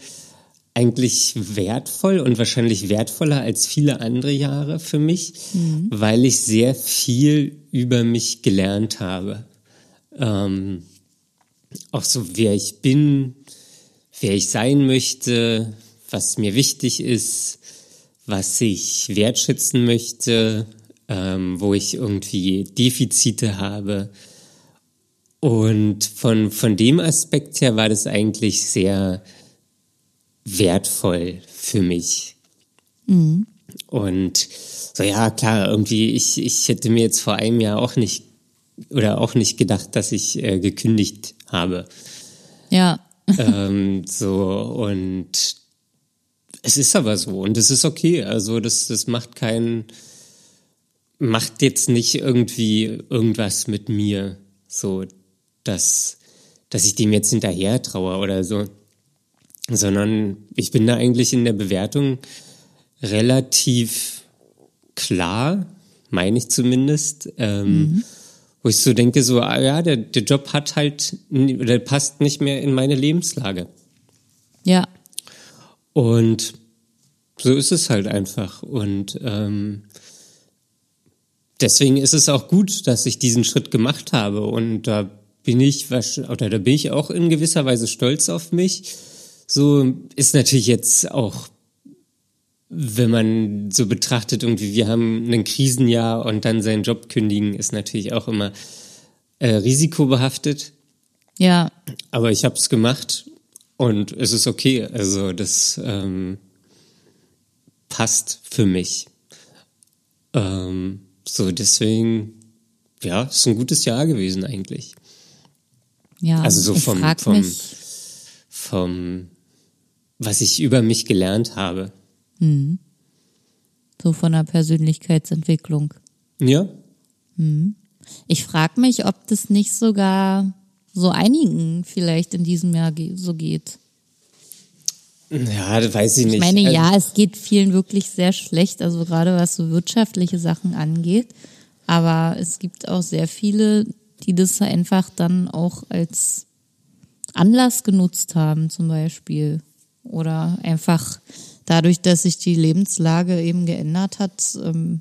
eigentlich wertvoll und wahrscheinlich wertvoller als viele andere Jahre für mich, mhm. weil ich sehr viel über mich gelernt habe. Ähm, auch so, wer ich bin, wer ich sein möchte, was mir wichtig ist, was ich wertschätzen möchte, ähm, wo ich irgendwie Defizite habe. Und von, von dem Aspekt her war das eigentlich sehr wertvoll für mich. Mhm. Und so, ja, klar, irgendwie, ich, ich hätte mir jetzt vor einem Jahr auch nicht oder auch nicht gedacht, dass ich äh, gekündigt habe. Ja. ähm, so, und es ist aber so und es ist okay. Also, das, das macht keinen macht jetzt nicht irgendwie irgendwas mit mir, so dass, dass ich dem jetzt hinterher traue oder so, sondern ich bin da eigentlich in der Bewertung relativ klar, meine ich zumindest, ähm, mhm. wo ich so denke, so, ah, ja, der, der Job hat halt, oder passt nicht mehr in meine Lebenslage. Ja. Und so ist es halt einfach. Und ähm, deswegen ist es auch gut, dass ich diesen Schritt gemacht habe. Und da bin ich, oder da bin ich auch in gewisser Weise stolz auf mich. So ist natürlich jetzt auch, wenn man so betrachtet, irgendwie, wir haben ein Krisenjahr und dann seinen Job kündigen, ist natürlich auch immer äh, risikobehaftet. Ja. Aber ich habe es gemacht und es ist okay. Also das ähm, passt für mich. Ähm, so, deswegen, ja, ist ein gutes Jahr gewesen eigentlich. Ja, also so vom, vom, vom, was ich über mich gelernt habe. so von der Persönlichkeitsentwicklung. Ja, Ich frage mich, ob das nicht sogar so einigen vielleicht in diesem Jahr so geht. Ja, das weiß ich nicht. Ich meine, Also, ja, es geht vielen wirklich sehr schlecht, also gerade was so wirtschaftliche Sachen angeht. Aber es gibt auch sehr viele, die das einfach dann auch als Anlass genutzt haben, zum Beispiel. Oder einfach dadurch, dass sich die Lebenslage eben geändert hat, ähm,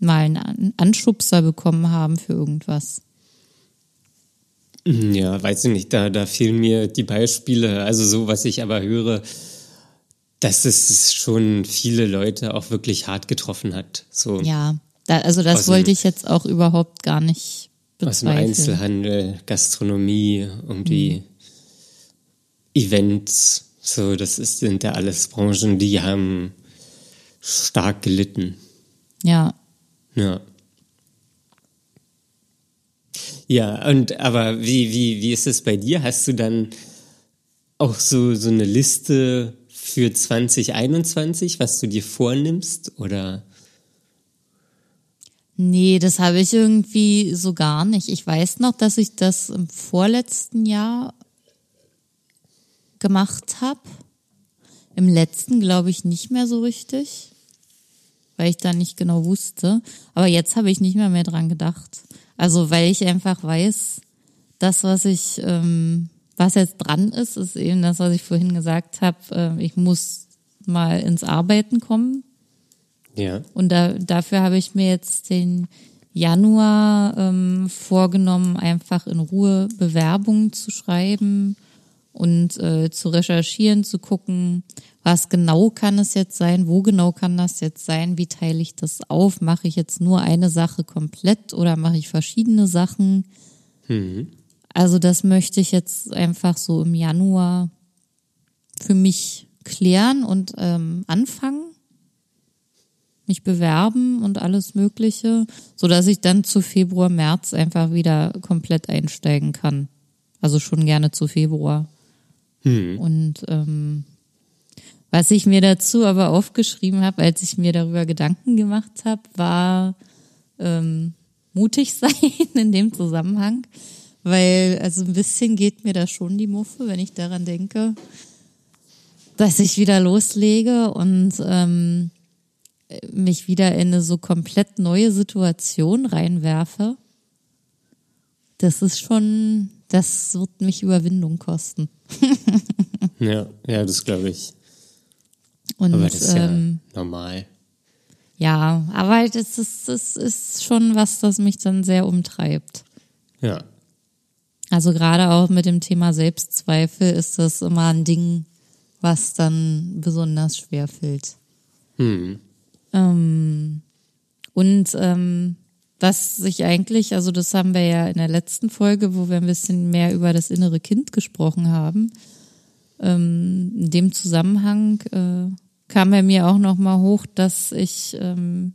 mal einen An- Anschubser bekommen haben für irgendwas. Ja, weiß ich nicht, da, da fehlen mir die Beispiele. Also so, was ich aber höre, dass es schon viele Leute auch wirklich hart getroffen hat. So Ja, da, also das Aus dem- wollte ich jetzt auch überhaupt gar nicht aus dem bezweifeln. Einzelhandel, Gastronomie, irgendwie Events. So, das ist, sind ja alles Branchen, die haben stark gelitten. Ja, Ja. Ja, und aber wie, wie, wie ist es bei dir? Hast du dann auch so, so eine Liste für 2021, was du dir vornimmst? Oder Nee, das habe ich irgendwie so gar nicht. Ich weiß noch, dass ich das im vorletzten Jahr gemacht habe. Im letzten glaube ich nicht mehr so richtig, weil ich da nicht genau wusste. Aber jetzt habe ich nicht mehr mehr dran gedacht. Also weil ich einfach weiß, das, was ich, ähm, was jetzt dran ist, ist eben das, was ich vorhin gesagt habe. Äh, ich muss mal ins Arbeiten kommen. ja. Und da, dafür habe ich mir jetzt den Januar ähm, vorgenommen, einfach in Ruhe Bewerbungen zu schreiben und äh, zu recherchieren, zu gucken, was genau kann es jetzt sein, wo genau kann das jetzt sein, wie teile ich das auf, mache ich jetzt nur eine Sache komplett oder mache ich verschiedene Sachen. Also das möchte ich jetzt einfach so im Januar für mich klären und ähm, anfangen mich bewerben und alles Mögliche, so dass ich dann zu Februar, März einfach wieder komplett einsteigen kann. Also schon gerne zu Februar. Und ähm, was ich mir dazu aber aufgeschrieben habe, als ich mir darüber Gedanken gemacht habe, war ähm, mutig sein in dem Zusammenhang, weil also ein bisschen geht mir da schon die Muffe, wenn ich daran denke, dass ich wieder loslege und ähm, mich wieder in eine so komplett neue Situation reinwerfe, das ist schon, das wird mich Überwindung kosten. Ja, ja, das glaube ich. Und Aber das ist ja ähm, normal. ja, aber das ist, das ist schon was, das mich dann sehr umtreibt. Ja. Also gerade auch mit dem Thema Selbstzweifel ist das immer ein Ding, was dann besonders schwer fällt. Hm. Ähm, und ähm, was sich eigentlich, also das haben wir ja in der letzten Folge, wo wir ein bisschen mehr über das innere Kind gesprochen haben, ähm, in dem Zusammenhang äh, kam bei mir auch nochmal hoch, dass ich ähm,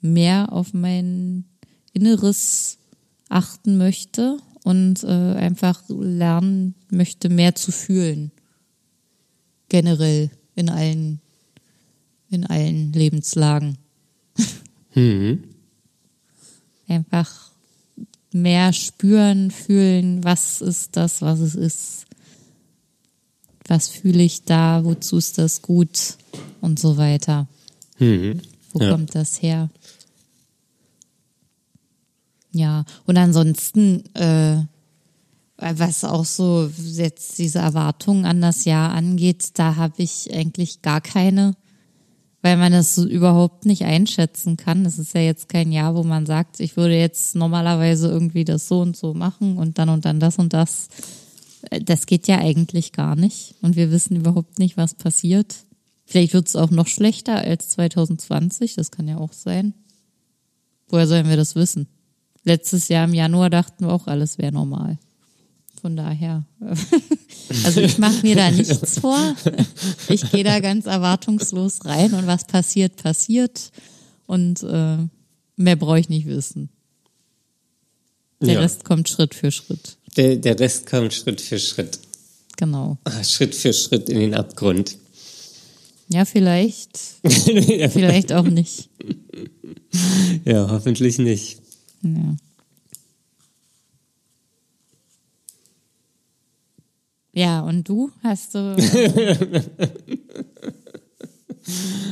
mehr auf mein Inneres achten möchte und äh, einfach lernen möchte, mehr zu fühlen. Generell in allen, in allen Lebenslagen. Hm. Einfach mehr spüren, fühlen, was ist das, was es ist. Was fühle ich da, wozu ist das gut und so weiter. Hm. Wo Ja. kommt das her? Ja, und ansonsten, äh, was auch so jetzt diese Erwartungen an das Jahr angeht, da habe ich eigentlich gar keine. Weil man das überhaupt nicht einschätzen kann. Es ist ja jetzt kein Jahr, wo man sagt, ich würde jetzt normalerweise irgendwie das so und so machen und dann und dann das und das. Äh, das geht ja eigentlich gar nicht. Und wir wissen überhaupt nicht, was passiert. Vielleicht wird es auch noch schlechter als 2020, das kann ja auch sein. Woher sollen wir das wissen? Letztes Jahr im Januar dachten wir auch, alles wäre normal. Von daher. Also ich mache mir da nichts vor. Ich gehe da ganz erwartungslos rein und was passiert, passiert. Und äh, mehr brauche ich nicht wissen. Der Ja. Rest kommt Schritt für Schritt. Der, der Rest kommt Schritt für Schritt. Genau. Ah, Schritt für Schritt in den Abgrund. Ja, vielleicht. Vielleicht auch nicht. Ja, hoffentlich nicht. Ja. Ja, und du hast du.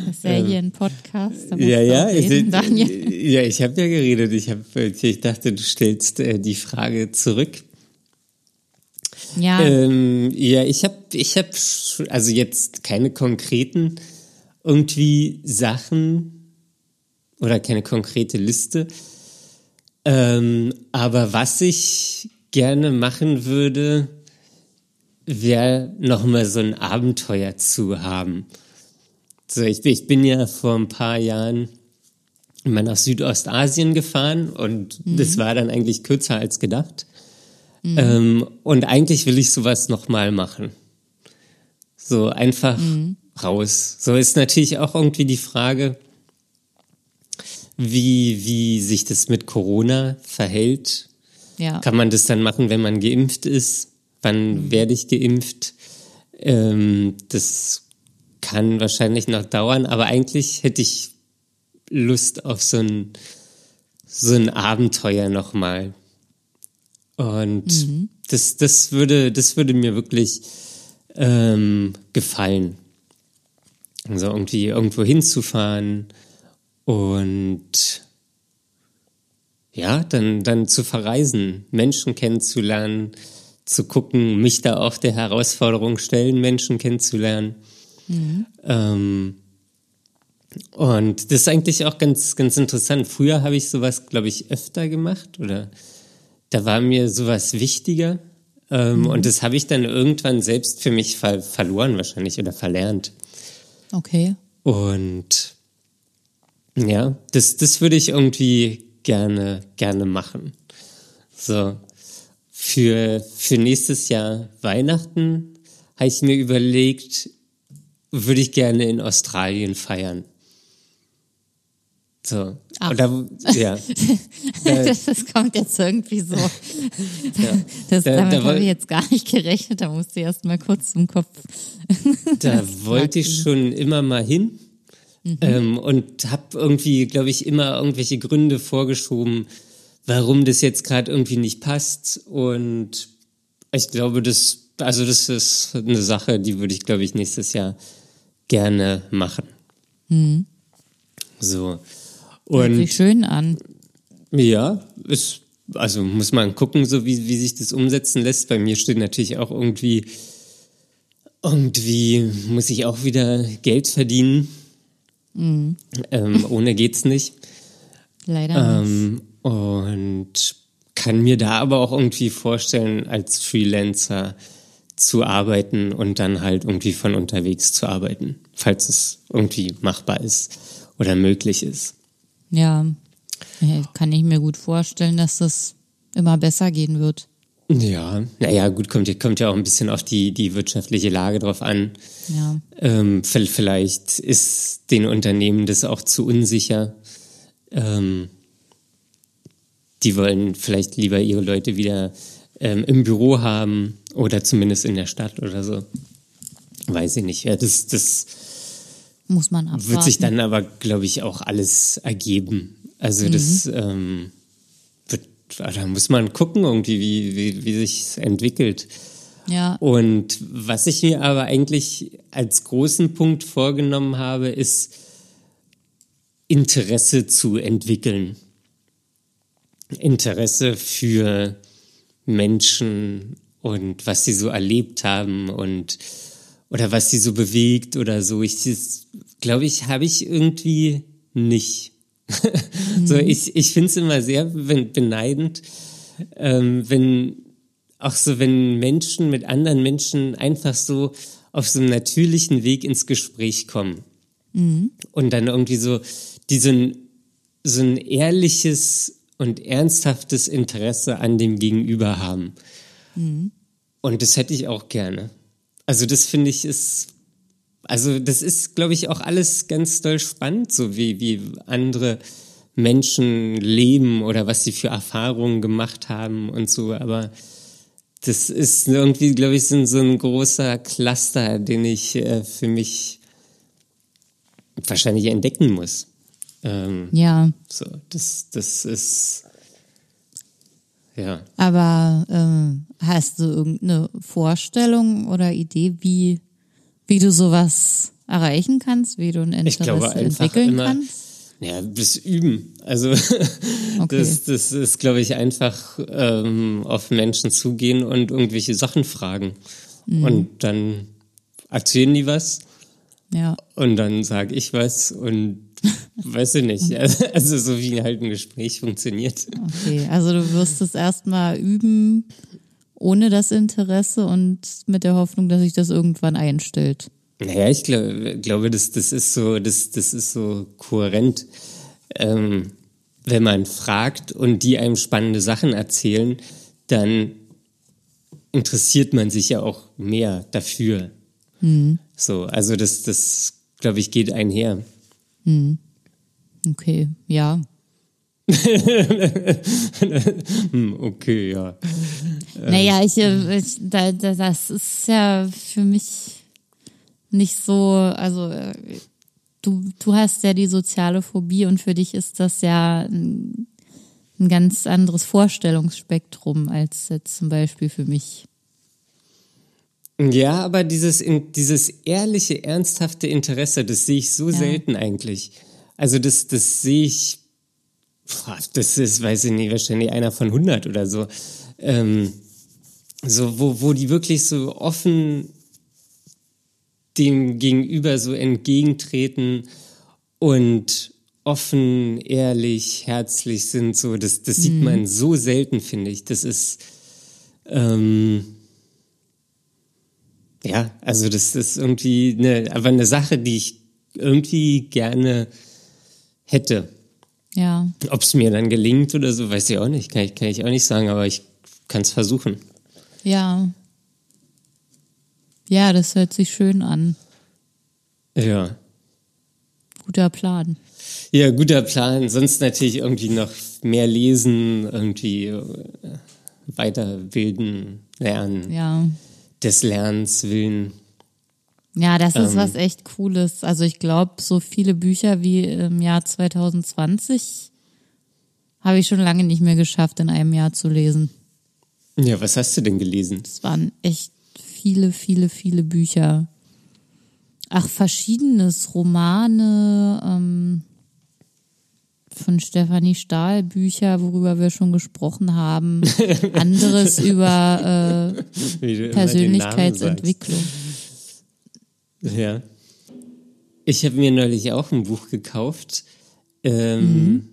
Das ist ja hier ein Podcast. Ja, ja, auch ich, reden, Daniel. ja, ich habe ja geredet. Ich, hab, ich dachte, du stellst äh, die Frage zurück. Ja, Ähm, ja, ich habe, ich hab also jetzt keine konkreten irgendwie Sachen oder keine konkrete Liste. Ähm, aber was ich gerne machen würde, wäre nochmal so ein Abenteuer zu haben. So, ich, ich bin ja vor ein paar Jahren mal nach Südostasien gefahren und das war dann eigentlich kürzer als gedacht. Ähm, und eigentlich will ich sowas nochmal machen. So einfach raus. So ist natürlich auch irgendwie die Frage, wie, wie sich das mit Corona verhält. ja. Kann man das dann machen, wenn man geimpft ist? Wann werde ich geimpft? Ähm, das kann wahrscheinlich noch dauern, aber eigentlich hätte ich Lust auf so ein, so ein Abenteuer nochmal. Und das, das würde, das würde mir wirklich ähm, gefallen. Also irgendwie irgendwo hinzufahren und ja, dann, dann zu verreisen, Menschen kennenzulernen, zu gucken, mich da auch der Herausforderung stellen, Menschen kennenzulernen. Ähm, und das ist eigentlich auch ganz, ganz interessant. Früher habe ich sowas, glaube ich, öfter gemacht oder da war mir sowas wichtiger. Ähm, Und das habe ich dann irgendwann selbst für mich ver verloren wahrscheinlich oder verlernt. Okay. Und ja, das, das würde ich irgendwie gerne, gerne machen. So. Für, für nächstes Jahr Weihnachten habe ich mir überlegt, würde ich gerne in Australien feiern. So. Ach. Und da, ja. Das, das kommt jetzt irgendwie so. Das, Da- damit da habe ich jetzt gar nicht gerechnet. Da musste ich erst mal kurz zum Kopf. Da wollte ich schon immer mal hin ähm, und habe irgendwie, glaube ich, immer irgendwelche Gründe vorgeschoben, warum das jetzt gerade irgendwie nicht passt. Und ich glaube, das, also das ist eine Sache, die würde ich, glaube ich, nächstes Jahr gerne machen. So. Hört Und sich schön an. ja, ist, also muss man gucken, so wie, wie sich das umsetzen lässt. Bei mir steht natürlich auch irgendwie, irgendwie muss ich auch wieder Geld verdienen. Ähm, ohne geht's nicht. Leider nicht. Ähm, und kann mir da aber auch irgendwie vorstellen, als Freelancer zu arbeiten und dann halt irgendwie von unterwegs zu arbeiten, falls es irgendwie machbar ist oder möglich ist. Ja. Kann ich mir gut vorstellen, dass das immer besser gehen wird. Ja, naja, gut, kommt, kommt ja auch ein bisschen auf die, die wirtschaftliche Lage drauf an. Ja. Ähm, vielleicht ist den Unternehmen das auch zu unsicher. Ähm, die wollen vielleicht lieber ihre Leute wieder ähm, im Büro haben oder zumindest in der Stadt oder so. Weiß ich nicht. Ja, das, das Muss man abwarten. wird sich dann aber, glaube ich, auch alles ergeben. Also das ähm, wird, da muss man gucken irgendwie, wie, wie, wie sich entwickelt. Ja. Und was ich mir aber eigentlich als großen Punkt vorgenommen habe, ist Interesse zu entwickeln. Interesse für Menschen und was sie so erlebt haben und, oder was sie so bewegt oder so. Ich glaube ich, habe ich irgendwie nicht. mhm. so, ich, ich finde es immer sehr beneidend, ähm, wenn auch so, wenn Menschen mit anderen Menschen einfach so auf so einem natürlichen Weg ins Gespräch kommen. Mhm. Und dann irgendwie so, die so ein, so ein ehrliches und ernsthaftes Interesse an dem Gegenüber haben. Mhm. Und das hätte ich auch gerne. Also das finde ich ist, also das ist, glaube ich, auch alles ganz doll spannend, so wie, wie andere Menschen leben oder was sie für Erfahrungen gemacht haben und so, aber das ist irgendwie, glaube ich, so ein großer Cluster, den ich äh, für mich wahrscheinlich entdecken muss. Ähm, ja. So, das, das ist ja. Aber ähm, hast du irgendeine Vorstellung oder Idee, wie, wie du sowas erreichen kannst, wie du ein Interesse ich glaube, entwickeln immer, kannst? Ja, das Üben. Also okay. das, das ist, glaube ich, einfach ähm, auf Menschen zugehen und irgendwelche Sachen fragen. Mhm. Und dann erzählen die was. Ja. Und dann sage ich was und weiß ich nicht. Also so wie halt ein Gespräch funktioniert. Okay, also du wirst es erstmal üben ohne das Interesse und mit der Hoffnung, dass sich das irgendwann einstellt. Naja, ich glaube, glaube das, das ist so, das, das ist so kohärent. Ähm, wenn man fragt und die einem spannende Sachen erzählen, dann interessiert man sich ja auch mehr dafür. Mhm. So, also das, das, glaube ich, geht einher. Mhm. Okay, ja. Hm, okay, ja. Naja, ich, äh, ich da, das ist ja für mich nicht so, also äh, du, du hast ja die soziale Phobie und für dich ist das ja ein, ein ganz anderes Vorstellungsspektrum als jetzt zum Beispiel für mich. Ja, aber dieses, dieses ehrliche, ernsthafte Interesse, das sehe ich so ja. selten eigentlich. Also das, das sehe ich, das ist, weiß ich nicht, wahrscheinlich einer von 100 oder so. Ähm, so, wo, wo die wirklich so offen dem Gegenüber so entgegentreten und offen, ehrlich, herzlich sind. So, das, das sieht mhm. man so selten, finde ich. Das ist ähm, ja, also das ist irgendwie eine, aber eine Sache, die ich irgendwie gerne hätte. Ja. Ob es mir dann gelingt oder so, weiß ich auch nicht. Kann ich, kann ich auch nicht sagen, aber ich kann es versuchen. Ja, ja, das hört sich schön an. Ja. Guter Plan. Ja, guter Plan. Sonst natürlich irgendwie noch mehr lesen, irgendwie weiterbilden, lernen. Ja. Des Lernens willen. Ja, das ist ähm, was echt Cooles. Also ich glaube, so viele Bücher wie im Jahr 2020 habe ich schon lange nicht mehr geschafft, in einem Jahr zu lesen. Ja, was hast du denn gelesen? Es waren echt viele, viele, viele Bücher. Ach, verschiedenes, Romane ähm, von Stefanie Stahl, Bücher, worüber wir schon gesprochen haben. Anderes über äh, Persönlichkeitsentwicklung. Ja. Ich habe mir neulich auch ein Buch gekauft. Ähm, mhm.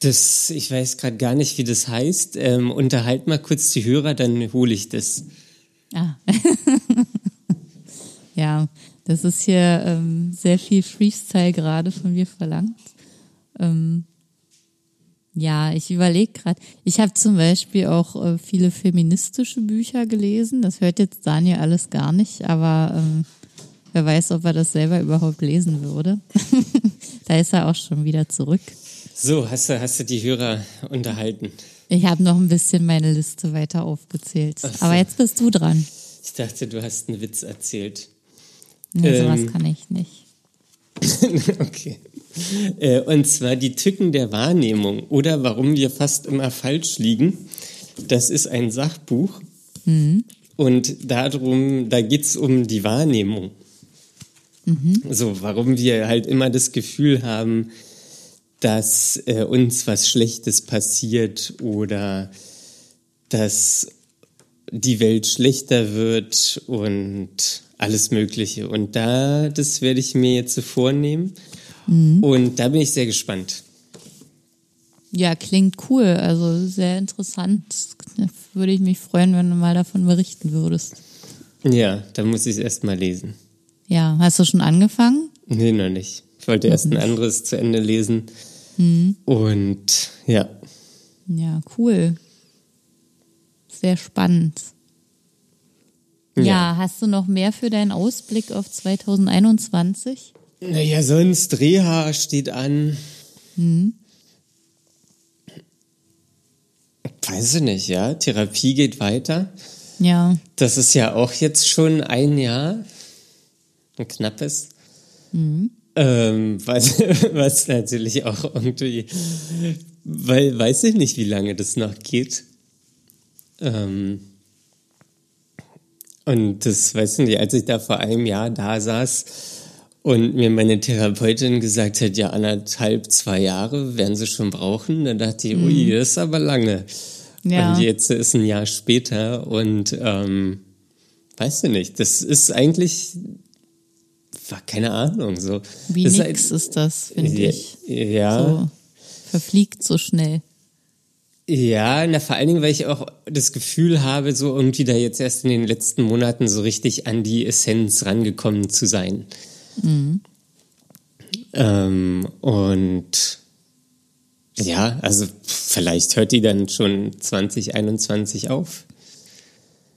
Das, ich weiß gerade gar nicht, wie das heißt. Ähm, unterhalt mal kurz die Hörer, dann hole ich das. Ah. ja, das ist hier ähm, sehr viel Freestyle gerade von mir verlangt. Ähm, ja, ich überlege gerade. Ich habe zum Beispiel auch äh, viele feministische Bücher gelesen. Das hört jetzt Daniel alles gar nicht, aber ähm, wer weiß, ob er das selber überhaupt lesen würde. da ist er auch schon wieder zurück. So, hast du, hast du die Hörer unterhalten? Ich habe noch ein bisschen meine Liste weiter aufgezählt. So. Aber jetzt bist du dran. Ich dachte, du hast einen Witz erzählt. Nee, sowas ähm, kann ich nicht. okay. Äh, und zwar die Tücken der Wahrnehmung oder warum wir fast immer falsch liegen. Das ist ein Sachbuch. Mhm. Und darum, da geht es um die Wahrnehmung. Mhm. So, warum wir halt immer das Gefühl haben, dass äh, uns was Schlechtes passiert oder dass die Welt schlechter wird und alles Mögliche. Und da, das werde ich mir jetzt so vornehmen. Mhm. Und da bin ich sehr gespannt. Ja, klingt cool. Also sehr interessant. Würde ich mich freuen, wenn du mal davon berichten würdest. Ja, da muss ich es erst mal lesen. Ja, hast du schon angefangen? Nee, noch nicht. Ich wollte erst ein anderes zu Ende lesen. Mhm. Und ja. Ja, cool. Sehr spannend. Ja. ja, hast du noch mehr für deinen Ausblick auf 2021? Naja, sonst Reha steht an. Mhm. Weiß ich nicht, ja. Therapie geht weiter. Ja. Das ist ja auch jetzt schon ein Jahr. Ein knappes. Mhm. Ähm, was, was natürlich auch irgendwie, weil weiß ich nicht, wie lange das noch geht. Ähm, und das, weiß ich nicht, als ich da vor einem Jahr da saß und mir meine Therapeutin gesagt hat, ja, anderthalb, zwei Jahre werden sie schon brauchen, dann dachte ich, ui, mhm. das ist aber lange. Ja. Und jetzt ist ein Jahr später und ähm, weißt du nicht, das ist eigentlich, war keine Ahnung, so. Wie das nix ist, ist das, finde ja, ich. Ja. So, verfliegt so schnell. Ja, na, vor allen Dingen, weil ich auch das Gefühl habe, so irgendwie da jetzt erst in den letzten Monaten so richtig an die Essenz rangekommen zu sein. Mhm. Ähm, und ja, also vielleicht hört die dann schon 2021 auf.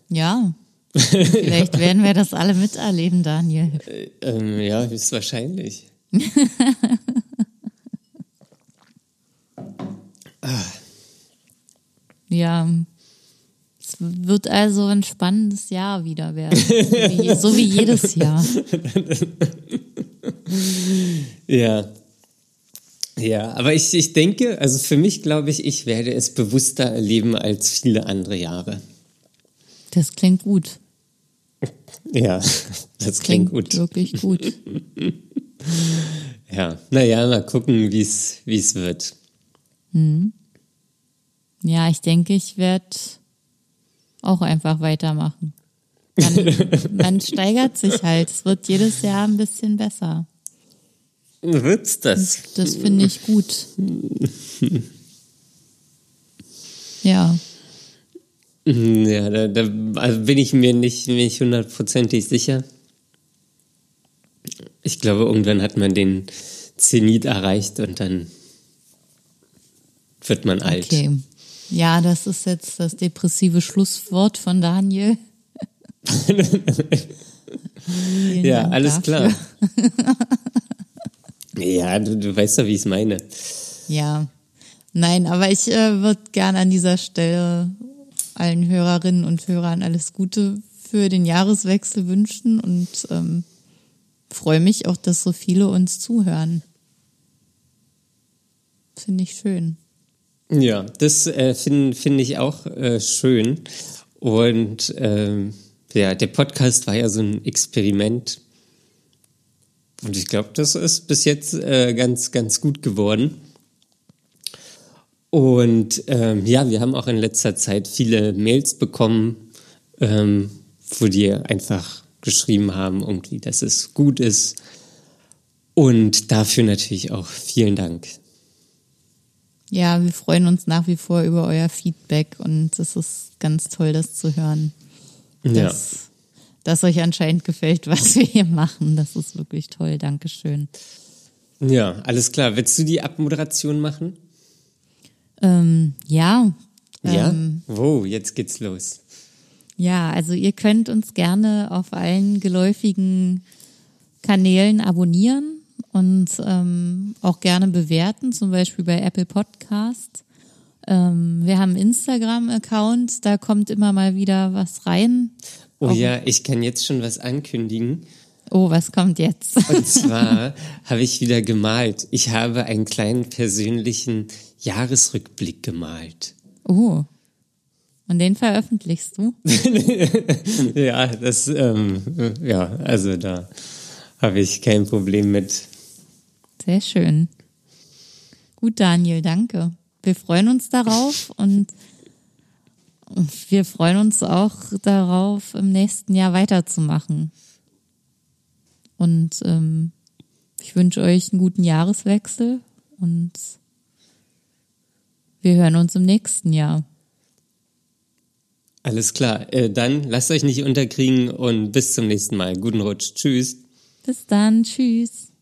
Ja, vielleicht werden wir das alle miterleben, Daniel. Äh, ähm, ja, ist wahrscheinlich. ah. Ja, wird also ein spannendes Jahr wieder werden. So wie, so wie jedes Jahr. ja. Ja, aber ich, ich denke, also für mich glaube ich, ich werde es bewusster erleben als viele andere Jahre. Das klingt gut. Ja, das, das klingt, klingt gut. Wirklich gut. ja, naja, mal gucken, wie es wird. Hm. Ja, ich denke, ich werde auch einfach weitermachen. Man, man steigert sich halt. Es wird jedes Jahr ein bisschen besser. Wird's das? Das, das finde ich gut. ja. Ja, da, da also bin ich mir nicht, nicht hundertprozentig sicher. Ich glaube, irgendwann hat man den Zenit erreicht und dann wird man alt. Okay. Ja, das ist jetzt das depressive Schlusswort von Daniel. ja, Dank alles dafür. klar. ja, du, du weißt doch, wie ich es meine. Ja, nein, aber ich äh, würde gerne an dieser Stelle allen Hörerinnen und Hörern alles Gute für den Jahreswechsel wünschen und ähm, freue mich auch, dass so viele uns zuhören. Finde ich schön. Ja, das äh, finde find ich auch äh, schön. Und ähm, ja, der Podcast war ja so ein Experiment. Und ich glaube, das ist bis jetzt äh, ganz, ganz gut geworden. Und ähm, ja, wir haben auch in letzter Zeit viele Mails bekommen, ähm, wo die einfach geschrieben haben, irgendwie, dass es gut ist. Und dafür natürlich auch vielen Dank. Ja, wir freuen uns nach wie vor über euer Feedback und es ist ganz toll, das zu hören. Dass, ja. dass euch anscheinend gefällt, was wir hier machen. Das ist wirklich toll. Dankeschön. Ja, alles klar. Willst du die Abmoderation machen? Ähm, ja. Ja? Ähm, oh, jetzt geht's los. Ja, also ihr könnt uns gerne auf allen geläufigen Kanälen abonnieren und ähm, auch gerne bewerten, zum Beispiel bei Apple Podcast. Ähm, wir haben einen Instagram-Account, da kommt immer mal wieder was rein. Oh auch ja, ich kann jetzt schon was ankündigen. Oh, was kommt jetzt? Und zwar habe ich wieder gemalt. Ich habe einen kleinen persönlichen Jahresrückblick gemalt. Oh. Und den veröffentlichst du? ja, das, ähm, ja, also da habe ich kein Problem mit. Sehr schön. Gut, Daniel, danke. Wir freuen uns darauf und wir freuen uns auch darauf, im nächsten Jahr weiterzumachen. Und ähm, ich wünsche euch einen guten Jahreswechsel und wir hören uns im nächsten Jahr. Alles klar. Äh, dann lasst euch nicht unterkriegen und bis zum nächsten Mal. Guten Rutsch. Tschüss. Bis dann. Tschüss.